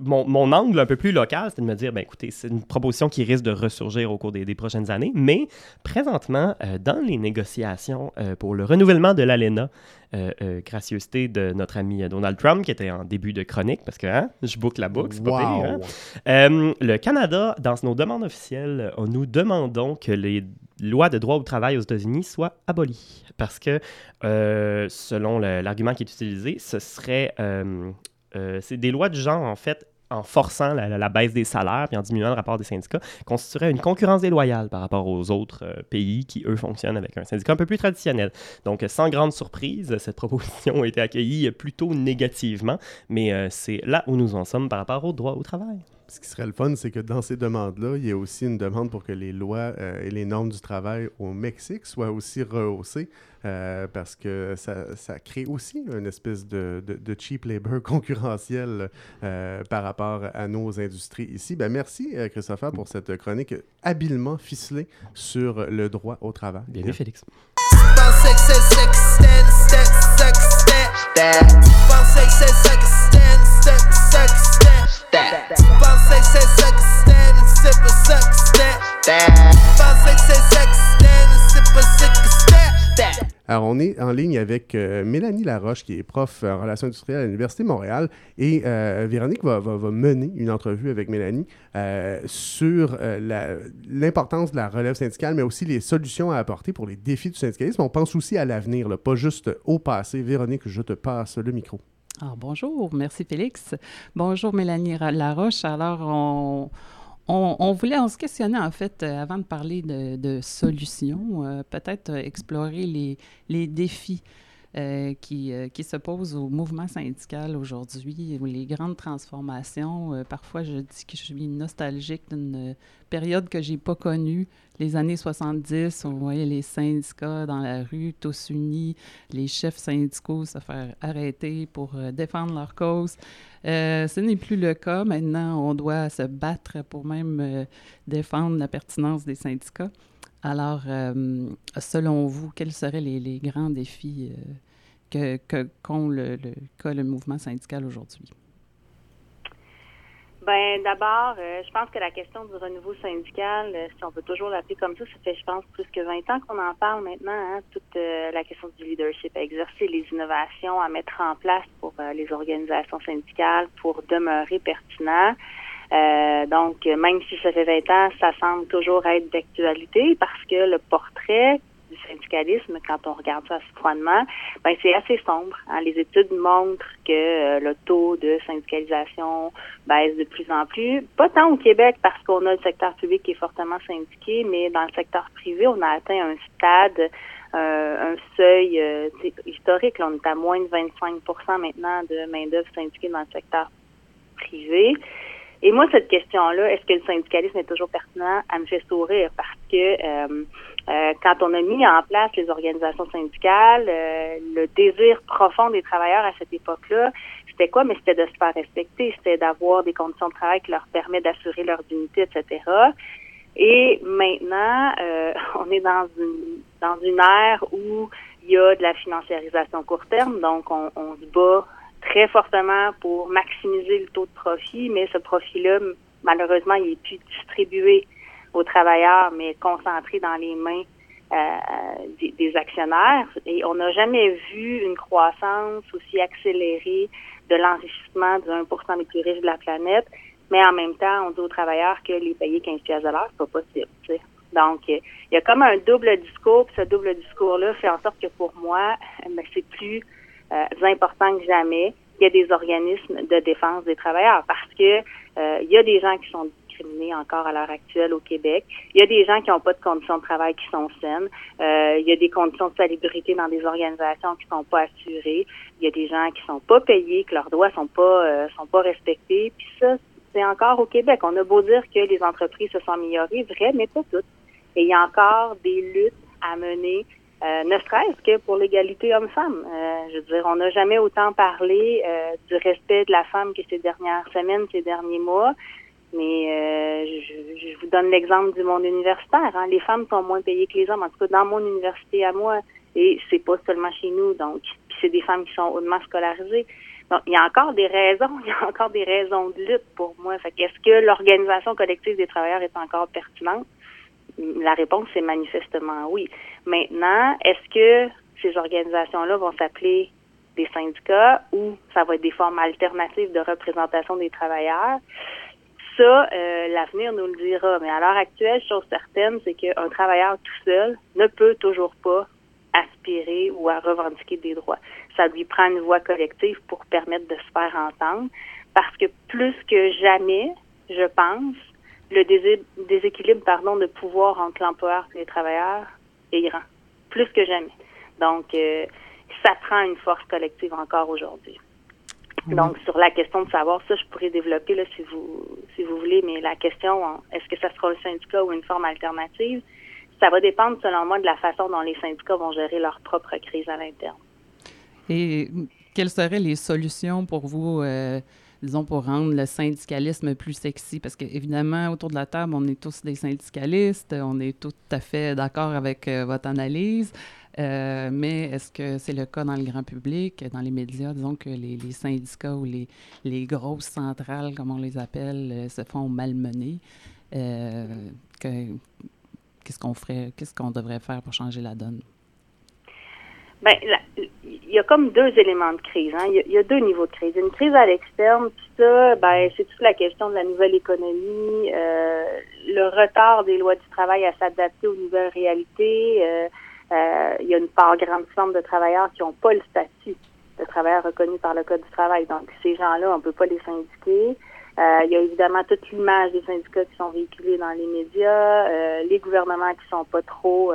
[SPEAKER 2] mon, mon angle un peu plus local, c'était de me dire ben écoutez, c'est une proposition qui risque de ressurgir au cours des, des prochaines années. Mais présentement, euh, dans les négociations euh, pour le renouvellement de l'ALENA, euh, euh, gracieuseté de notre ami Donald Trump, qui était en début de chronique, parce que hein, je boucle la boucle, c'est pas pire. hein? Le Canada, dans nos demandes officielles, nous demandons que les lois de droit au travail aux États-Unis soient abolies. Parce que, euh, selon l'argument qui est utilisé, ce serait. euh, euh, c'est des lois du genre, en fait, en forçant la, baisse des salaires puis en diminuant le rapport des syndicats, constituerait une concurrence déloyale par rapport aux autres euh, pays qui, eux, fonctionnent avec un syndicat un peu plus traditionnel. Donc, sans grande surprise, cette proposition a été accueillie plutôt négativement, mais euh, c'est là où nous en sommes par rapport au droit au travail.
[SPEAKER 1] Ce qui serait le fun, c'est que dans ces demandes-là, il y a aussi une demande pour que les lois euh, et les normes du travail au Mexique soient aussi rehaussées, euh, parce que ça, ça crée aussi une espèce de, de- de cheap labor concurrentiel euh, par rapport à nos industries ici. Ben, merci, euh, Christopher, pour cette chronique habilement ficelée sur le droit au travail.
[SPEAKER 2] Bien vu, Félix.
[SPEAKER 1] Alors, on est en ligne avec euh, Mélanie Laroche, qui est prof en relations industrielles à l'Université de Montréal. Et euh, Véronique va, va- va mener une entrevue avec Mélanie euh, sur euh, l'importance de la relève syndicale, mais aussi les solutions à apporter pour les défis du syndicalisme. On pense aussi à l'avenir, pas juste au passé. Véronique, je te passe le micro.
[SPEAKER 7] Ah, bonjour, merci Félix. Bonjour Mélanie Laroche. Alors, on, voulait, on se questionnait en fait, euh, avant de parler de, solutions, euh, peut-être euh, explorer les défis euh, qui, euh, qui se posent au mouvement syndical aujourd'hui, ou les grandes transformations. Euh, parfois, je dis que je suis nostalgique d'une période que j'ai pas connue, les années 70, on voyait les syndicats dans la rue, tous unis, les chefs syndicaux se faire arrêter pour euh, défendre leur cause. Ce n'est plus le cas. Maintenant, on doit se battre pour même défendre la pertinence des syndicats. Alors, euh, selon vous, quels seraient les, grands défis euh, que, que, le, le, qu'a le mouvement syndical aujourd'hui?
[SPEAKER 10] Ben d'abord, euh, je pense que la question du renouveau syndical, si on peut toujours l'appeler comme ça, ça fait, je pense, plus que 20 ans qu'on en parle maintenant. Hein, toute la question du leadership à exercer, les innovations à mettre en place pour les organisations syndicales pour demeurer pertinent. donc, même si ça fait 20 ans, ça semble toujours être d'actualité parce que le portrait du syndicalisme, quand on regarde ça froidement, ben c'est assez sombre. Hein. Les études montrent que euh, le taux de syndicalisation baisse de plus en plus. Pas tant au Québec parce qu'on a le secteur public qui est fortement syndiqué, mais dans le secteur privé, on a atteint un stade, euh, un seuil euh, historique. On est à moins de 25% maintenant de main-d'œuvre syndiquée dans le secteur privé. Et moi, cette question-là, est-ce que le syndicalisme est toujours pertinent, elle me fait sourire parce que euh, quand on a mis en place les organisations syndicales, euh, le désir profond des travailleurs à cette époque-là, c'était quoi? Mais c'était de se faire respecter, c'était d'avoir des conditions de travail qui leur permettent d'assurer leur dignité, etc. Et maintenant, euh, on est dans une dans une ère où il y a de la financiarisation court terme, donc on, on se bat très fortement pour maximiser le taux de profit, mais ce profit-là, malheureusement, il est plus distribué aux travailleurs, mais concentré dans les mains euh, des, actionnaires. Et on n'a jamais vu une croissance aussi accélérée de l'enrichissement du 1% des plus riches de la planète, mais en même temps, on dit aux travailleurs que les payer 15 pièces de l'heure, c'est pas possible. Donc, il y a comme un double discours, puis ce double discours-là fait en sorte que pour moi, ben, c'est plus euh, important que jamais qu'il y ait des organismes de défense des travailleurs parce que euh, il y a des gens qui sont encore à l'heure actuelle au Québec. Il y a des gens qui n'ont pas de conditions de travail qui sont saines. Euh, il y a des conditions de salubrité dans des organisations qui sont pas assurées. Il y a des gens qui sont pas payés, que leurs droits sont pas euh, sont pas respectés. Puis ça, c'est encore au Québec. On a beau dire que les entreprises se sont améliorées, vrai, mais pas toutes. Et il y a encore des luttes à mener euh, ne serait-ce que pour l'égalité homme-femme. Euh, je veux dire, on n'a jamais autant parlé euh, du respect de la femme que ces dernières semaines, ces derniers mois. Mais euh, je, je, vous donne l'exemple du monde universitaire. Hein. Les femmes sont moins payées que les hommes, en tout cas dans mon université à moi. Et c'est pas seulement chez nous, donc c'est des femmes qui sont hautement scolarisées. Donc, il y a encore des raisons, il y a encore des raisons de lutte pour moi. Fait qu'est-ce que l'organisation collective des travailleurs est encore pertinente? La réponse, c'est manifestement oui. Maintenant, est-ce que ces organisations-là vont s'appeler des syndicats ou ça va être des formes alternatives de représentation des travailleurs? ça, euh, l'avenir nous le dira. Mais à l'heure actuelle, chose certaine, c'est qu'un travailleur tout seul ne peut toujours pas aspirer ou à revendiquer des droits. Ça lui prend une voie collective pour permettre de se faire entendre. Parce que plus que jamais, je pense, le déséquilibre pardon, de pouvoir entre l'employeur et les travailleurs est grand. Plus que jamais. Donc, euh, ça prend une force collective encore aujourd'hui. Donc, sur la question de savoir, ça, je pourrais développer là, si vous si vous voulez, mais la question, est-ce que ça sera le syndicat ou une forme alternative, ça va dépendre, selon moi, de la façon dont les syndicats vont gérer leur propre crise à l'interne.
[SPEAKER 7] Et quelles seraient les solutions pour vous, euh, disons, pour rendre le syndicalisme plus sexy? Parce qu'évidemment, autour de la table, on est tous des syndicalistes, on est tout à fait d'accord avec euh, votre analyse. Euh, mais est-ce que c'est le cas dans le grand public, dans les médias? Disons que les, syndicats ou les, les, grosses centrales, comme on les appelle, euh, se font malmener. Qu'est-ce qu'on ferait, qu'est-ce qu'on devrait faire pour changer la donne?
[SPEAKER 10] Bien, il y a comme deux éléments de crise. Hein. Il, y a, deux niveaux de crise. Une crise à l'externe, puis ça, ben, c'est toute la question de la nouvelle économie, le retard des lois du travail à s'adapter aux nouvelles réalités, euh, il y a une part grande forme de travailleurs qui n'ont pas le statut de travailleur reconnu par le Code du travail. Donc, ces gens-là, on ne peut pas les syndiquer. Euh, il y a évidemment toute l'image des syndicats qui sont véhiculés dans les médias, euh, les gouvernements qui sont pas trop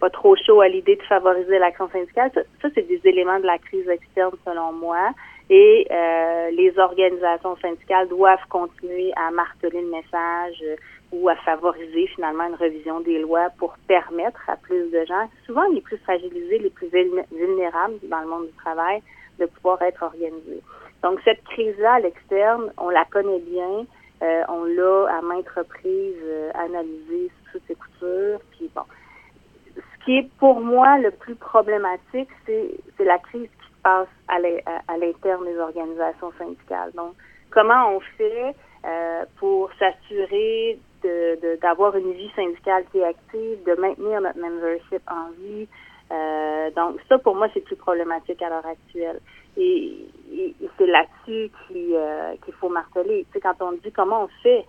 [SPEAKER 10] pas trop chauds à l'idée de favoriser l'action syndicale. Ça, ça c'est des éléments de la crise externe selon moi. Et les organisations syndicales doivent continuer à marteler le message ou à favoriser finalement une revision des lois pour permettre à plus de gens, souvent les plus fragilisés, les plus vulnérables dans le monde du travail, de pouvoir être organisés. Donc cette crise-là à l'externe, on la connaît bien, euh, on l'a à maintes reprises euh, analysée sous ses coutures, puis bon. Qui est pour moi le plus problématique, c'est la crise qui se passe à l'interne des organisations syndicales. Donc, comment on fait euh, pour s'assurer d'avoir de, une vie syndicale qui est active, de maintenir notre membership en vie? Euh, donc, ça, pour moi, c'est plus problématique à l'heure actuelle. Et, c'est là-dessus euh, qu'il faut marteler. Tu sais, quand on dit comment on fait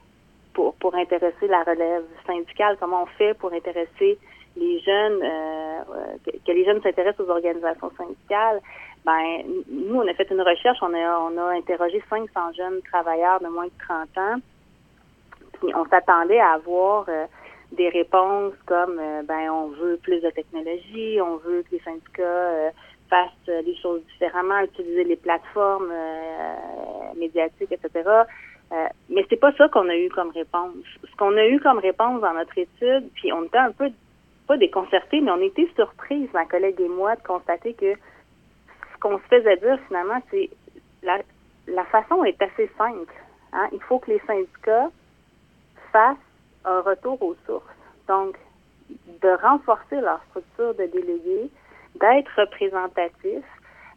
[SPEAKER 10] pour, pour intéresser la relève syndicale, comment on fait pour intéresser les jeunes, euh, que, les jeunes s'intéressent aux organisations syndicales, ben nous, on a fait une recherche, on a, on a interrogé 500 jeunes travailleurs de moins de 30 ans, puis on s'attendait à avoir euh, des réponses comme, euh, ben on veut plus de technologie, on veut que les syndicats fassent les choses différemment, utiliser les plateformes médiatiques, etc. mais c'est pas ça qu'on a eu comme réponse. Ce qu'on a eu comme réponse dans notre étude, puis on était un peu pas déconcertés, mais on était surprise, ma collègue et moi, de constater que ce qu'on se faisait dire finalement, c'est la, la façon est assez simple. Hein. Il faut que les syndicats fassent un retour aux sources. Donc, de renforcer leur structure de délégués, d'être représentatifs,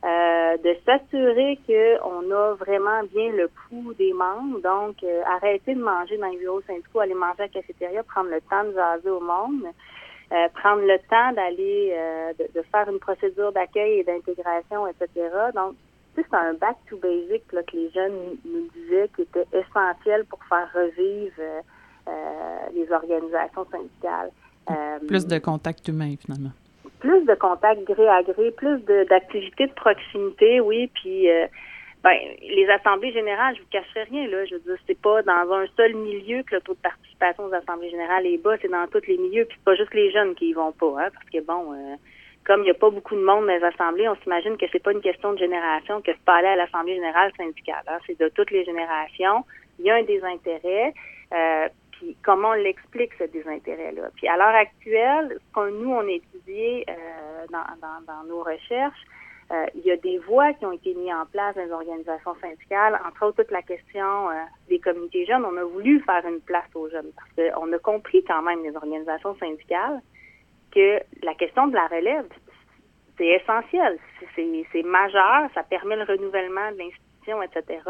[SPEAKER 10] euh, de s'assurer qu'on a vraiment bien le pouls des membres. Donc, euh, arrêter de manger dans les bureaux syndicaux, aller manger à la cafétéria, prendre le temps de jaser au monde. Euh, prendre le temps d'aller euh, de, faire une procédure d'accueil et d'intégration, etc. Donc, c'est un back to basic là, que les jeunes nous disaient qui était essentiel pour faire revivre euh, les organisations syndicales.
[SPEAKER 7] plus de contact humain, finalement.
[SPEAKER 10] Plus de contact gré à gré, plus d'activités de, proximité, oui, puis ben, les assemblées générales, je vous cacherai rien, là. Je veux dire, c'est pas dans un seul milieu que le taux de participation aux assemblées générales est bas, c'est dans tous les milieux, puis c'est pas juste les jeunes qui y vont pas, hein, parce que bon, euh, comme il n'y a pas beaucoup de monde dans les assemblées, on s'imagine que c'est pas une question de génération que c'est pas aller à l'assemblée générale syndicale. Hein, c'est de toutes les générations. Il y a un désintérêt. Euh, puis comment on l'explique ce désintérêt-là? Puis à l'heure actuelle, ce que nous on a étudié euh, dans, dans, dans nos recherches, euh, il y a des voies qui ont été mises en place dans les organisations syndicales, entre autres toute la question euh, des communautés jeunes. On a voulu faire une place aux jeunes parce qu'on a compris quand même les organisations syndicales que la question de la relève, c'est essentiel, c'est majeur, ça permet le renouvellement de l'institution, etc.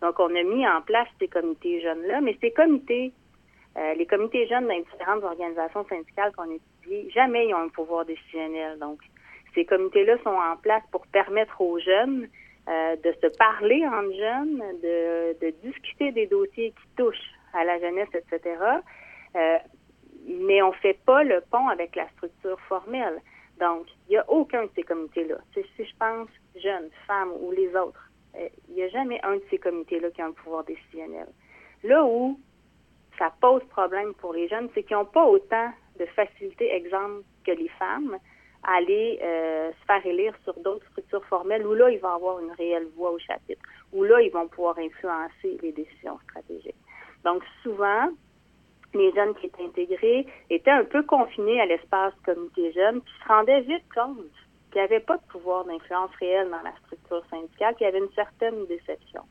[SPEAKER 10] Donc, on a mis en place ces comités jeunes-là, mais ces comités, euh, les comités jeunes dans les différentes organisations syndicales qu'on a étudiées, jamais ils ont un pouvoir décisionnel. Donc, ces comités-là sont en place pour permettre aux jeunes euh, de se parler entre jeunes, de, discuter des dossiers qui touchent à la jeunesse, etc. Euh, mais on ne fait pas le pont avec la structure formelle. Donc, il n'y a aucun de ces comités-là. Si, je pense jeunes, femmes ou les autres, euh, il n'y a jamais un de ces comités-là qui a un pouvoir décisionnel. Là où ça pose problème pour les jeunes, c'est qu'ils n'ont pas autant de facilité, exemple, que les femmes aller euh, se faire élire sur d'autres structures formelles où là, ils vont avoir une réelle voix au chapitre, où là, ils vont pouvoir influencer les décisions stratégiques. Donc, souvent, les jeunes qui étaient intégrés étaient un peu confinés à l'espace comité jeune, puis se rendaient vite compte qu'il n'y avait pas de pouvoir d'influence réelle dans la structure syndicale, qu'il y avait une certaine déception.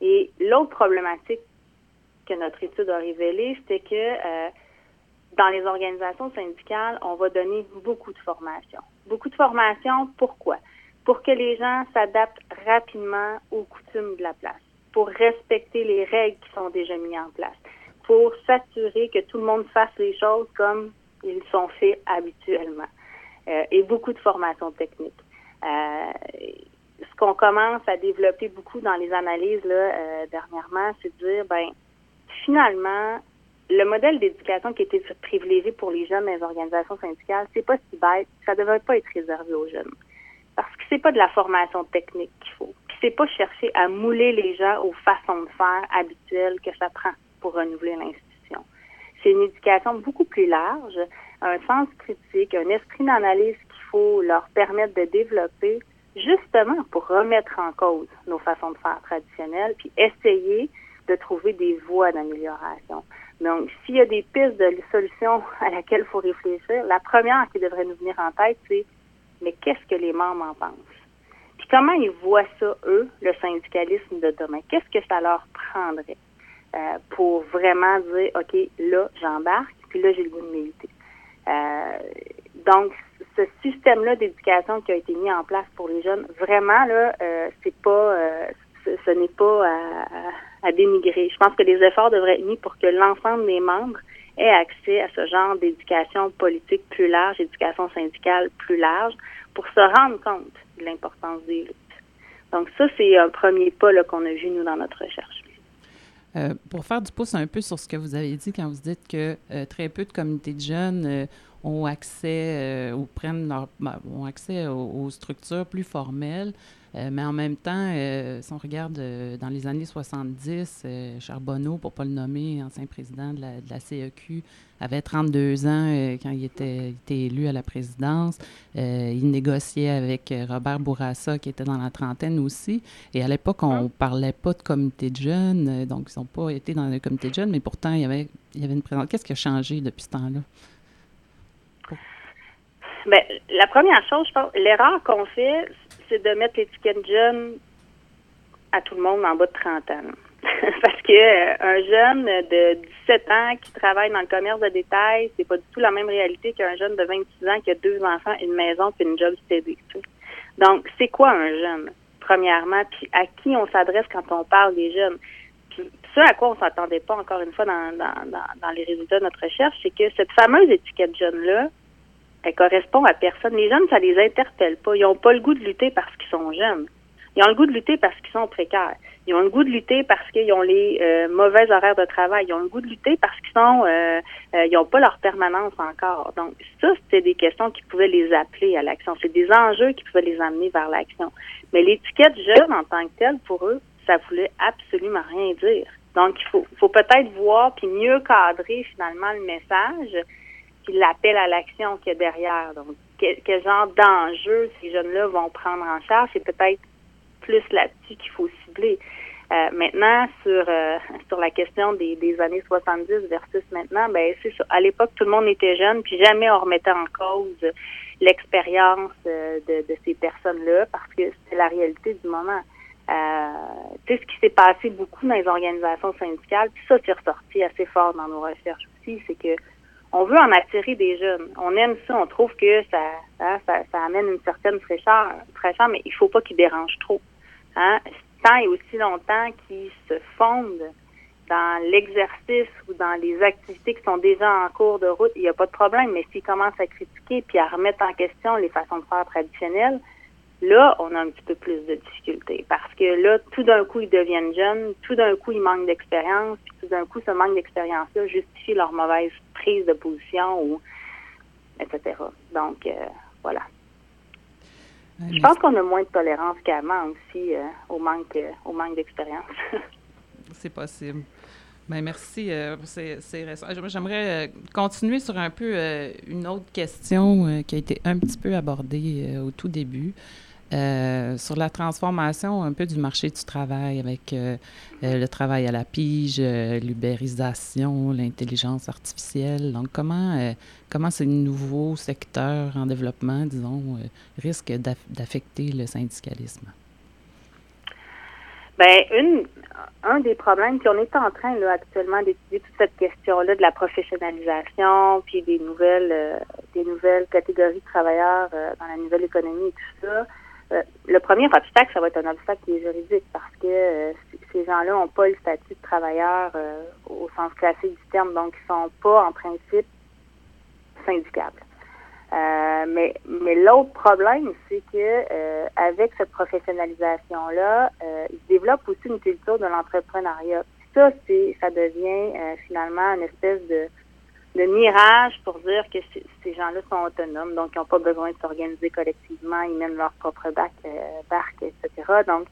[SPEAKER 10] Et l'autre problématique que notre étude a révélée, c'était que euh, dans les organisations syndicales, on va donner beaucoup de formation. Beaucoup de formation, pourquoi? Pour que les gens s'adaptent rapidement aux coutumes de la place, pour respecter les règles qui sont déjà mises en place, pour s'assurer que tout le monde fasse les choses comme ils sont faits habituellement. Euh, et beaucoup de formation technique. Euh, ce qu'on commence à développer beaucoup dans les analyses là, euh, dernièrement, c'est de dire, ben, finalement, le modèle d'éducation qui était privilégié pour les jeunes dans les organisations syndicales, c'est pas si bête, ça devrait pas être réservé aux jeunes. Parce que c'est pas de la formation technique qu'il faut. Puis c'est pas chercher à mouler les gens aux façons de faire habituelles que ça prend pour renouveler l'institution. C'est une éducation beaucoup plus large, un sens critique, un esprit d'analyse qu'il faut leur permettre de développer justement pour remettre en cause nos façons de faire traditionnelles, puis essayer de trouver des voies d'amélioration. Donc, s'il y a des pistes de solutions à laquelle il faut réfléchir, la première qui devrait nous venir en tête, c'est mais qu'est-ce que les membres en pensent? Puis comment ils voient ça, eux, le syndicalisme de demain? Qu'est-ce que ça leur prendrait euh, pour vraiment dire, OK, là, j'embarque, puis là, j'ai le goût de militer? Euh, donc, ce système-là d'éducation qui a été mis en place pour les jeunes, vraiment, là, euh, c'est pas, ce, n'est pas dénigrer. Je pense que les efforts devraient être mis pour que l'ensemble des membres aient accès à ce genre d'éducation politique plus large, éducation syndicale plus large, pour se rendre compte de l'importance des luttes. Donc ça, c'est un premier pas qu'on a vu, nous, dans notre recherche.
[SPEAKER 7] Euh, pour faire du pouce un peu sur ce que vous avez dit quand vous dites que euh, très peu de communautés de jeunes euh, ont accès ou prennent leur, ben, ont accès aux, structures plus formelles, mais en même temps, si on regarde dans les années 70, Charbonneau, pour ne pas le nommer, ancien président de la, de la CEQ, avait 32 ans quand il était, était, élu à la présidence. il négociait avec Robert Bourassa, qui était dans la trentaine aussi. Et à l'époque, on ne parlait pas de comité de jeunes, donc ils n'ont pas été dans le comité de jeunes, mais pourtant, il y avait, il y avait une présence. Qu'est-ce qui a changé depuis ce temps-là?
[SPEAKER 10] Bien, la première chose, je pense, l'erreur qu'on fait, c'est de mettre l'étiquette jeune à tout le monde en bas de 30 ans. Parce que euh, un jeune de 17 ans qui travaille dans le commerce de détail, c'est pas du tout la même réalité qu'un jeune de 26 ans qui a deux enfants, une maison puis une job steady. Donc, c'est quoi un jeune, premièrement, puis à qui on s'adresse quand on parle des jeunes? Puis ce à quoi on s'attendait pas, encore une fois, dans, dans, dans les résultats de notre recherche, c'est que cette fameuse étiquette jeune-là, elle correspond à personne. Les jeunes, ça les interpelle pas. Ils n'ont pas le goût de lutter parce qu'ils sont jeunes. Ils ont le goût de lutter parce qu'ils sont précaires. Ils ont le goût de lutter parce qu'ils ont les euh, mauvais horaires de travail. Ils ont le goût de lutter parce qu'ils sont, euh, euh, ils n'ont pas leur permanence encore. Donc ça, c'était des questions qui pouvaient les appeler à l'action. C'est des enjeux qui pouvaient les amener vers l'action. Mais l'étiquette jeune en tant que telle, pour eux, ça voulait absolument rien dire. Donc il faut, faut peut-être voir puis mieux cadrer finalement le message puis l'appel à l'action qu'il y a derrière. Donc, quel, genre d'enjeux ces jeunes-là vont prendre en charge, c'est peut-être plus là-dessus qu'il faut cibler. Euh, maintenant, sur euh, sur la question des, des années 70 versus maintenant, ben c'est. À l'époque, tout le monde était jeune, puis jamais on remettait en cause l'expérience euh, de, de ces personnes-là, parce que c'est la réalité du moment. Euh, tu sais, ce qui s'est passé beaucoup dans les organisations syndicales, puis ça, c'est ressorti assez fort dans nos recherches aussi, c'est que on veut en attirer des jeunes. On aime ça, on trouve que ça, ça, amène une certaine fraîcheur, fraîcheur mais il faut pas qu'il dérange trop. Hein? Tant et aussi longtemps qu'ils se fondent dans l'exercice ou dans les activités qui sont déjà en cours de route, il n'y a pas de problème. Mais s'ils commencent à critiquer puis à remettre en question les façons de faire traditionnelles, là, on a un petit peu plus de difficultés parce que là, tout d'un coup, ils deviennent jeunes, tout d'un coup, ils manquent d'expérience, puis tout d'un coup, ce manque d'expérience-là justifie leur mauvaise prise de position ou etc. Donc, euh, voilà. Je pense qu'on a moins de tolérance qu'avant aussi euh, au manque euh, au manque d'expérience.
[SPEAKER 7] C'est possible. Bien, merci. c'est récent. J'aimerais continuer sur un peu une autre question qui a été un petit peu abordée au tout début. Euh, sur la transformation un peu du marché du travail avec euh, euh, le travail à la pige, l'ubérisation, l'intelligence artificielle. Donc, comment, comment ces nouveaux secteurs en développement, disons, risquent d'affecter le syndicalisme?
[SPEAKER 10] Bien, une, un des problèmes, puis on est en train actuellement d'étudier toute cette question-là de la professionnalisation, puis des nouvelles, des nouvelles catégories de travailleurs dans la nouvelle économie et tout ça. Euh, le premier obstacle, ça va être un obstacle qui est juridique parce que euh, ces gens-là n'ont pas le statut de travailleur euh, au sens classique du terme, donc ils sont pas en principe syndicables. mais mais l'autre problème, c'est que avec cette professionnalisation-là, il se développe aussi une culture de l'entrepreneuriat. Ça, c'est ça devient finalement une espèce de le mirage pour dire que ces gens-là sont autonomes, donc ils n'ont pas besoin de s'organiser collectivement, ils mènent leur propre bac, euh, barque, etc. Donc,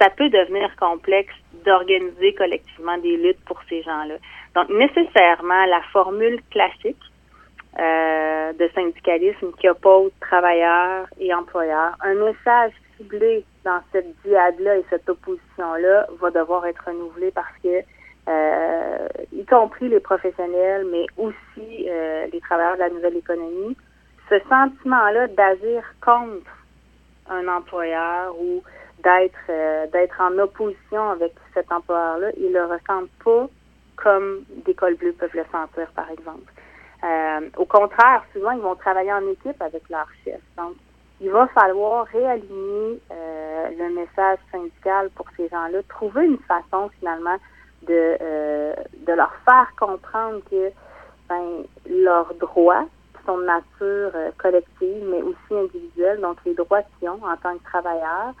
[SPEAKER 10] ça peut devenir complexe d'organiser collectivement des luttes pour ces gens-là. Donc, nécessairement, la formule classique euh, de syndicalisme qui oppose travailleurs et employeurs, un message ciblé dans cette diade-là et cette opposition-là va devoir être renouvelé parce que euh, y compris les professionnels, mais aussi euh, les travailleurs de la nouvelle économie, ce sentiment-là d'agir contre un employeur ou d'être euh, d'être en opposition avec cet employeur-là, ils le ressentent pas comme des cols bleus peuvent le sentir, par exemple. Euh, au contraire, souvent, ils vont travailler en équipe avec leur chef. Donc, il va falloir réaligner euh, le message syndical pour ces gens-là, trouver une façon finalement de, euh, de leur faire comprendre que ben, leurs droits, sont de nature euh, collective, mais aussi individuelle, donc les droits qu'ils ont en tant que travailleurs,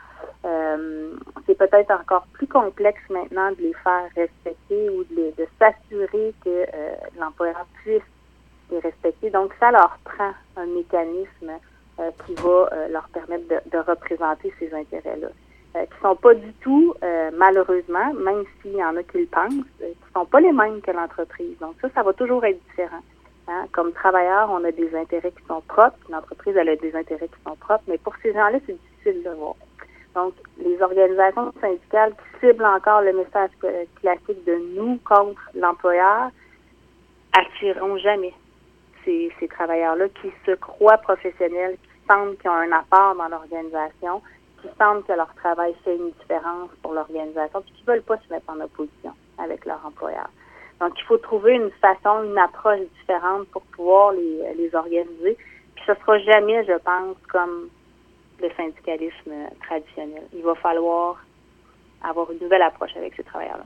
[SPEAKER 10] euh, c'est peut-être encore plus complexe maintenant de les faire respecter ou de, de s'assurer que l'employeur puisse les respecter. Donc, ça leur prend un mécanisme qui va leur permettre de, de représenter ces intérêts-là. Euh, qui sont pas du tout, euh, malheureusement, même s'il y en a qui le pensent, euh, qui sont pas les mêmes que l'entreprise. Donc ça, ça va toujours être différent. Hein? Comme travailleur, on a des intérêts qui sont propres. L'entreprise, elle a des intérêts qui sont propres. Mais pour ces gens-là, c'est difficile de voir. Donc, les organisations syndicales qui ciblent encore le message classique de nous contre l'employeur attireront jamais ces, travailleurs-là qui se croient professionnels, qui sentent qu'ils ont un apport dans l'organisation, qui sentent que leur travail fait une différence pour l'organisation, puis qui ne veulent pas se mettre en opposition avec leur employeur. Donc, il faut trouver une façon, une approche différente pour pouvoir les, les organiser. Puis ce sera jamais, je pense, comme le syndicalisme euh, traditionnel. Il va falloir avoir une nouvelle approche avec ces travailleurs-là.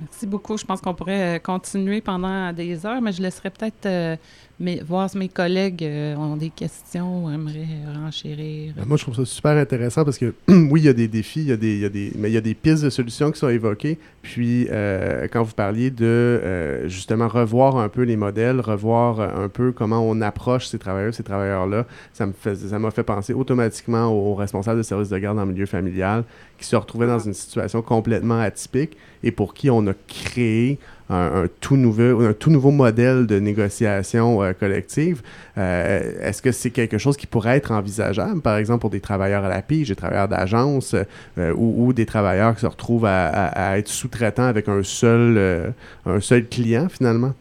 [SPEAKER 7] Merci beaucoup. Je pense qu'on pourrait euh, continuer pendant des heures, mais je laisserai peut-être euh, mes- voir si mes collègues euh, ont des questions ou aimeraient renchérir.
[SPEAKER 1] Ben, Moi, je trouve ça super intéressant parce que oui, il y a des défis, il y a des, mais il y a des pistes de solutions qui sont évoquées. Puis, euh, quand vous parliez de euh, justement revoir un peu les modèles, revoir euh, un peu comment on approche ces travailleurs, ces travailleurs-là, ça me ça m'a fait penser automatiquement aux responsables de services de garde en milieu familial qui se retrouvaient dans une situation complètement atypique et pour qui on a créé un, tout, nouveau, un tout nouveau modèle de négociation euh, collective. Euh, Est-ce que c'est quelque chose qui pourrait être envisageable, par exemple, pour des travailleurs à la pige, des travailleurs d'agence euh, ou, des travailleurs qui se retrouvent à, être sous-traitants avec un seul, un seul client, finalement?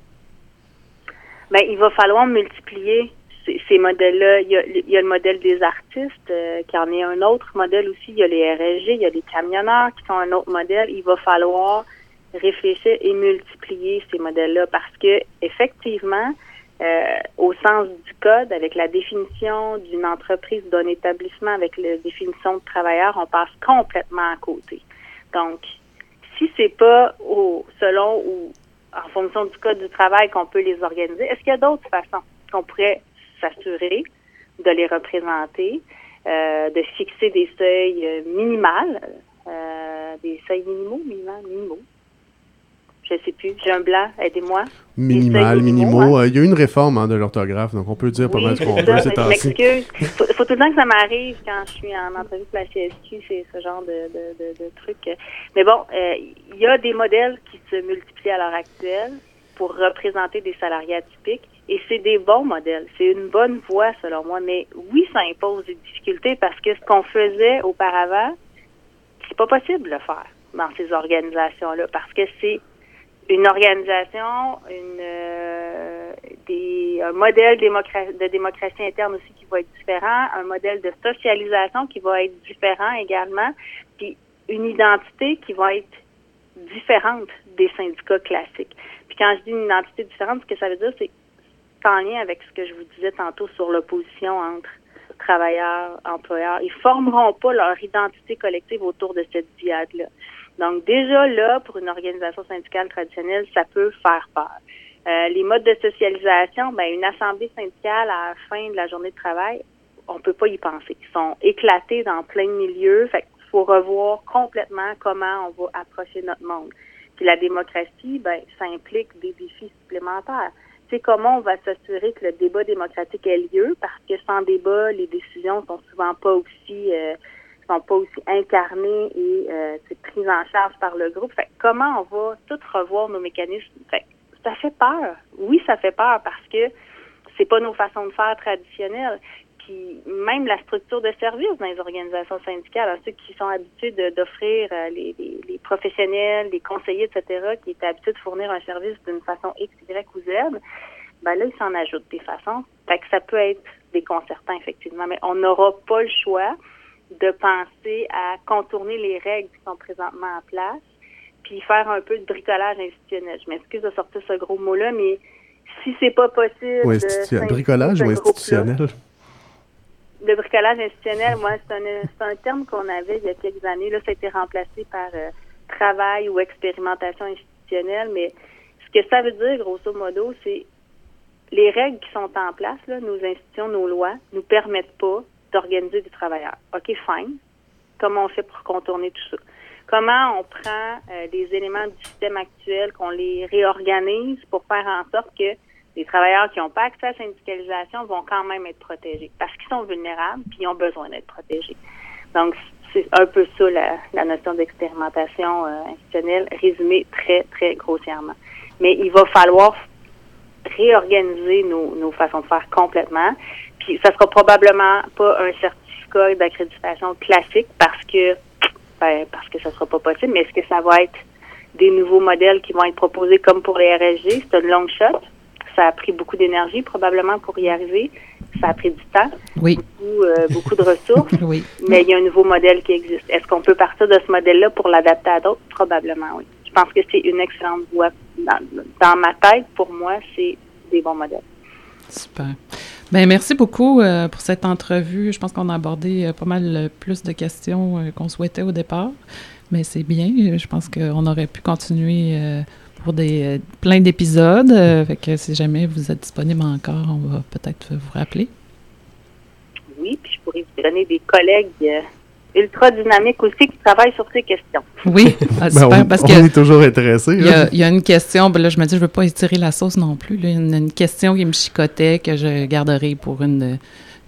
[SPEAKER 10] Ben, il va falloir multiplier ces, modèles-là. Il y, a, le modèle des artistes, qui en est un autre modèle aussi. Il y a les RSG, il y a les camionneurs qui sont un autre modèle. Il va falloir réfléchir et multiplier ces modèles-là parce que effectivement, euh, au sens du code, avec la définition d'une entreprise, d'un établissement, avec la définition de travailleur, on passe complètement à côté. Donc, si c'est pas au selon ou en fonction du code du travail qu'on peut les organiser, est-ce qu'il y a d'autres façons qu'on pourrait s'assurer de les représenter, euh, de fixer des seuils minimales, euh, des seuils minimaux, minimaux, minimaux? Je sais plus, j'ai un blanc, aidez-moi.
[SPEAKER 1] Minimal,
[SPEAKER 10] minimaux, hein.
[SPEAKER 1] Euh, Il y a eu une réforme hein, de l'orthographe, donc on peut dire pas
[SPEAKER 10] Oui,
[SPEAKER 1] mal ce qu'on veut
[SPEAKER 10] je m'excuse. Faut, faut tout le temps que ça m'arrive quand je suis en entrevue pour la CSQ, c'est ce genre de, de, de, de truc. Mais bon, euh, il y a des modèles qui se multiplient à l'heure actuelle pour représenter des salariés atypiques et c'est des bons modèles. C'est une bonne voie selon moi, mais oui, ça impose des difficultés parce que ce qu'on faisait auparavant, c'est pas possible de le faire dans ces organisations-là parce que c'est une organisation, euh, des, un modèle de démocratie interne aussi qui va être différent, un modèle de socialisation qui va être différent également, puis une identité qui va être différente des syndicats classiques. Puis quand je dis une identité différente, ce que ça veut dire, c'est c'est en lien avec ce que je vous disais tantôt sur l'opposition entre travailleurs, employeurs. Ils formeront pas leur identité collective autour de cette diade-là. Donc déjà là, pour une organisation syndicale traditionnelle, ça peut faire peur. Euh, les modes de socialisation, ben une assemblée syndicale à la fin de la journée de travail, on peut pas y penser. Ils sont éclatés dans plein de milieux. Fait qu'il faut revoir complètement comment on va approcher notre monde. Puis la démocratie, ben ça implique des défis supplémentaires. C'est comment on va s'assurer que le débat démocratique ait lieu, parce que sans débat, les décisions sont souvent pas aussi euh, pas aussi incarnées et euh, prises en charge par le groupe. Fait comment on va tout revoir nos mécanismes? Fait ça fait peur. Oui, ça fait peur parce que c'est pas nos façons de faire traditionnelles. Puis même la structure de service dans les organisations syndicales, hein, ceux qui sont habitués d'offrir euh, les professionnels, les conseillers, etc., qui étaient habitués de fournir un service d'une façon X, Y ou Z, ben là, ils s'en ajoutent des façons. Fait que ça peut être déconcertant, effectivement, mais on n'aura pas le choix de penser à contourner les règles qui sont présentement en place, puis faire un peu de bricolage institutionnel. Je m'excuse de sortir ce gros mot-là, mais si c'est pas possible.
[SPEAKER 1] Ou Bricolage ou institutionnel?
[SPEAKER 10] Le bricolage institutionnel, moi, c'est un, c'est un terme qu'on avait il y a quelques années. Là, ça a été remplacé par euh, travail ou expérimentation institutionnelle. Mais ce que ça veut dire, grosso modo, c'est les règles qui sont en place, là, nos institutions, nos lois, nous permettent pas d'organiser des travailleurs. OK, fine. Comment on fait pour contourner tout ça? Comment on prend euh, des éléments du système actuel, qu'on les réorganise pour faire en sorte que les travailleurs qui n'ont pas accès à la syndicalisation vont quand même être protégés? Parce qu'ils sont vulnérables puis ils ont besoin d'être protégés. Donc, c'est un peu ça la, la notion d'expérimentation euh, institutionnelle, résumée très, très grossièrement. Mais il va falloir réorganiser nos, nos façons de faire complètement. Puis ça sera probablement pas un certificat d'accréditation classique parce que ben, parce que ça sera pas possible, mais est-ce que ça va être des nouveaux modèles qui vont être proposés comme pour les RSG? C'est une long shot. Ça a pris beaucoup d'énergie probablement pour y arriver. Ça a pris du temps,
[SPEAKER 7] Oui,
[SPEAKER 10] beaucoup, euh, beaucoup de ressources,
[SPEAKER 7] oui.
[SPEAKER 10] mais il y a un nouveau modèle qui existe. Est-ce qu'on peut partir de ce modèle-là pour l'adapter à d'autres? Probablement, oui. Je pense que c'est une excellente voie. Dans, dans ma tête, pour moi, c'est des bons modèles.
[SPEAKER 7] Super. Ben merci beaucoup euh, pour cette entrevue. Je pense qu'on a abordé euh, pas mal euh, plus de questions euh, qu'on souhaitait au départ, mais c'est bien. Je pense qu'on aurait pu continuer pour des plein d'épisodes. Fait que si jamais vous êtes disponible encore, on va peut-être vous rappeler.
[SPEAKER 10] Oui, puis je pourrais vous donner des collègues ultra dynamiques aussi qui travaillent sur ces questions.
[SPEAKER 7] Oui, ah,
[SPEAKER 1] Ben, on,
[SPEAKER 7] parce
[SPEAKER 1] on
[SPEAKER 7] que
[SPEAKER 1] est toujours intéressé.
[SPEAKER 7] il y, a, y a une question, ben là je me dis je veux pas étirer la sauce non plus. là. Il y a une, une question qui me chicotait que je garderai pour une de,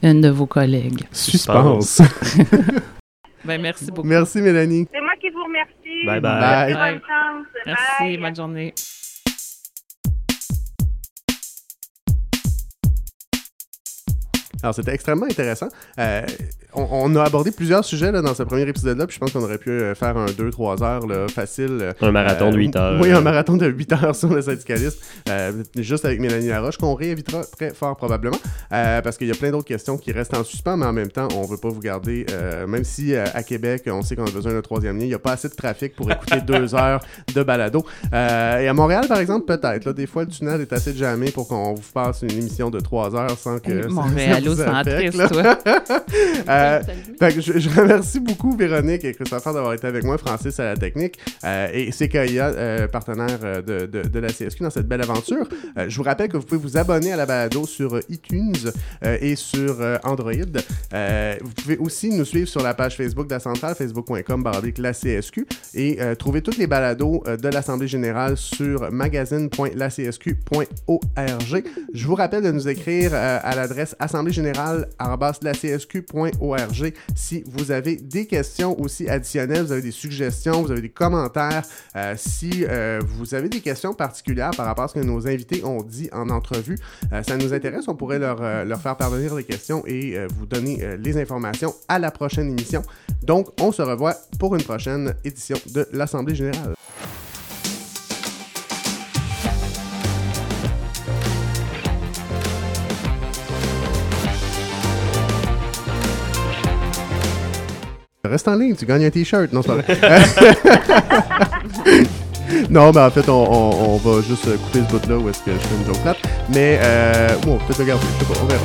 [SPEAKER 7] une de vos collègues.
[SPEAKER 1] Suspense.
[SPEAKER 7] Ben merci beaucoup.
[SPEAKER 1] Merci, Mélanie.
[SPEAKER 10] C'est moi qui vous remercie.
[SPEAKER 2] Bye bye.
[SPEAKER 1] Bye.
[SPEAKER 10] Bonne chance.
[SPEAKER 7] Merci,
[SPEAKER 10] Bye.
[SPEAKER 7] bonne journée.
[SPEAKER 1] Alors, c'était extrêmement intéressant. Euh, on, on a abordé plusieurs sujets là, dans ce premier épisode-là, puis je pense qu'on aurait pu euh, faire un 2-3 heures là, facile. euh,
[SPEAKER 2] Un marathon de
[SPEAKER 1] euh,
[SPEAKER 2] 8 heures.
[SPEAKER 1] Oui, un marathon de 8 heures sur le syndicalisme, euh, juste avec Mélanie Laroche, qu'on réinvitera très fort probablement, euh, parce qu'il y a plein d'autres questions qui restent en suspens, mais en même temps, on veut pas vous garder, euh, même si euh, à Québec, on sait qu'on a besoin d'un troisième lien, il n'y a pas assez de trafic pour écouter deux heures de balado. Euh, et à Montréal, par exemple, peut-être. Des fois, le tunnel est assez jamais pour qu'on vous passe une émission de 3 heures sans que... ça-
[SPEAKER 7] toi.
[SPEAKER 1] Euh, fait que je, je remercie beaucoup Véronique et Christopher d'avoir été avec moi, Francis à la technique euh, et CKIA, euh, partenaire euh, de, de, de la CSQ dans cette belle aventure. Euh, je vous rappelle que vous pouvez vous abonner à la balado sur iTunes euh, et sur euh, Android. Euh, vous pouvez aussi nous suivre sur la page Facebook de la centrale, facebook.com la CSQ et euh, trouver toutes les balados euh, de l'Assemblée générale sur magazine.lacsq.org. Je vous rappelle de nous écrire euh, à l'adresse assemblée si vous avez des questions aussi additionnelles, vous avez des suggestions, vous avez des commentaires, euh, si euh, vous avez des questions particulières par rapport à ce que nos invités ont dit en entrevue, euh, ça nous intéresse, on pourrait leur, faire parvenir les questions et vous donner les informations à la prochaine émission. Donc, on se revoit pour une prochaine édition de l'Assemblée générale. Reste en ligne, tu gagnes un t-shirt. Non, c'est pas vrai. non, mais en fait, on, on- on va juste couper ce bout-là où est-ce que je fais une joke plate. Mais, euh, bon, peut-être le garder, je sais pas, on verra.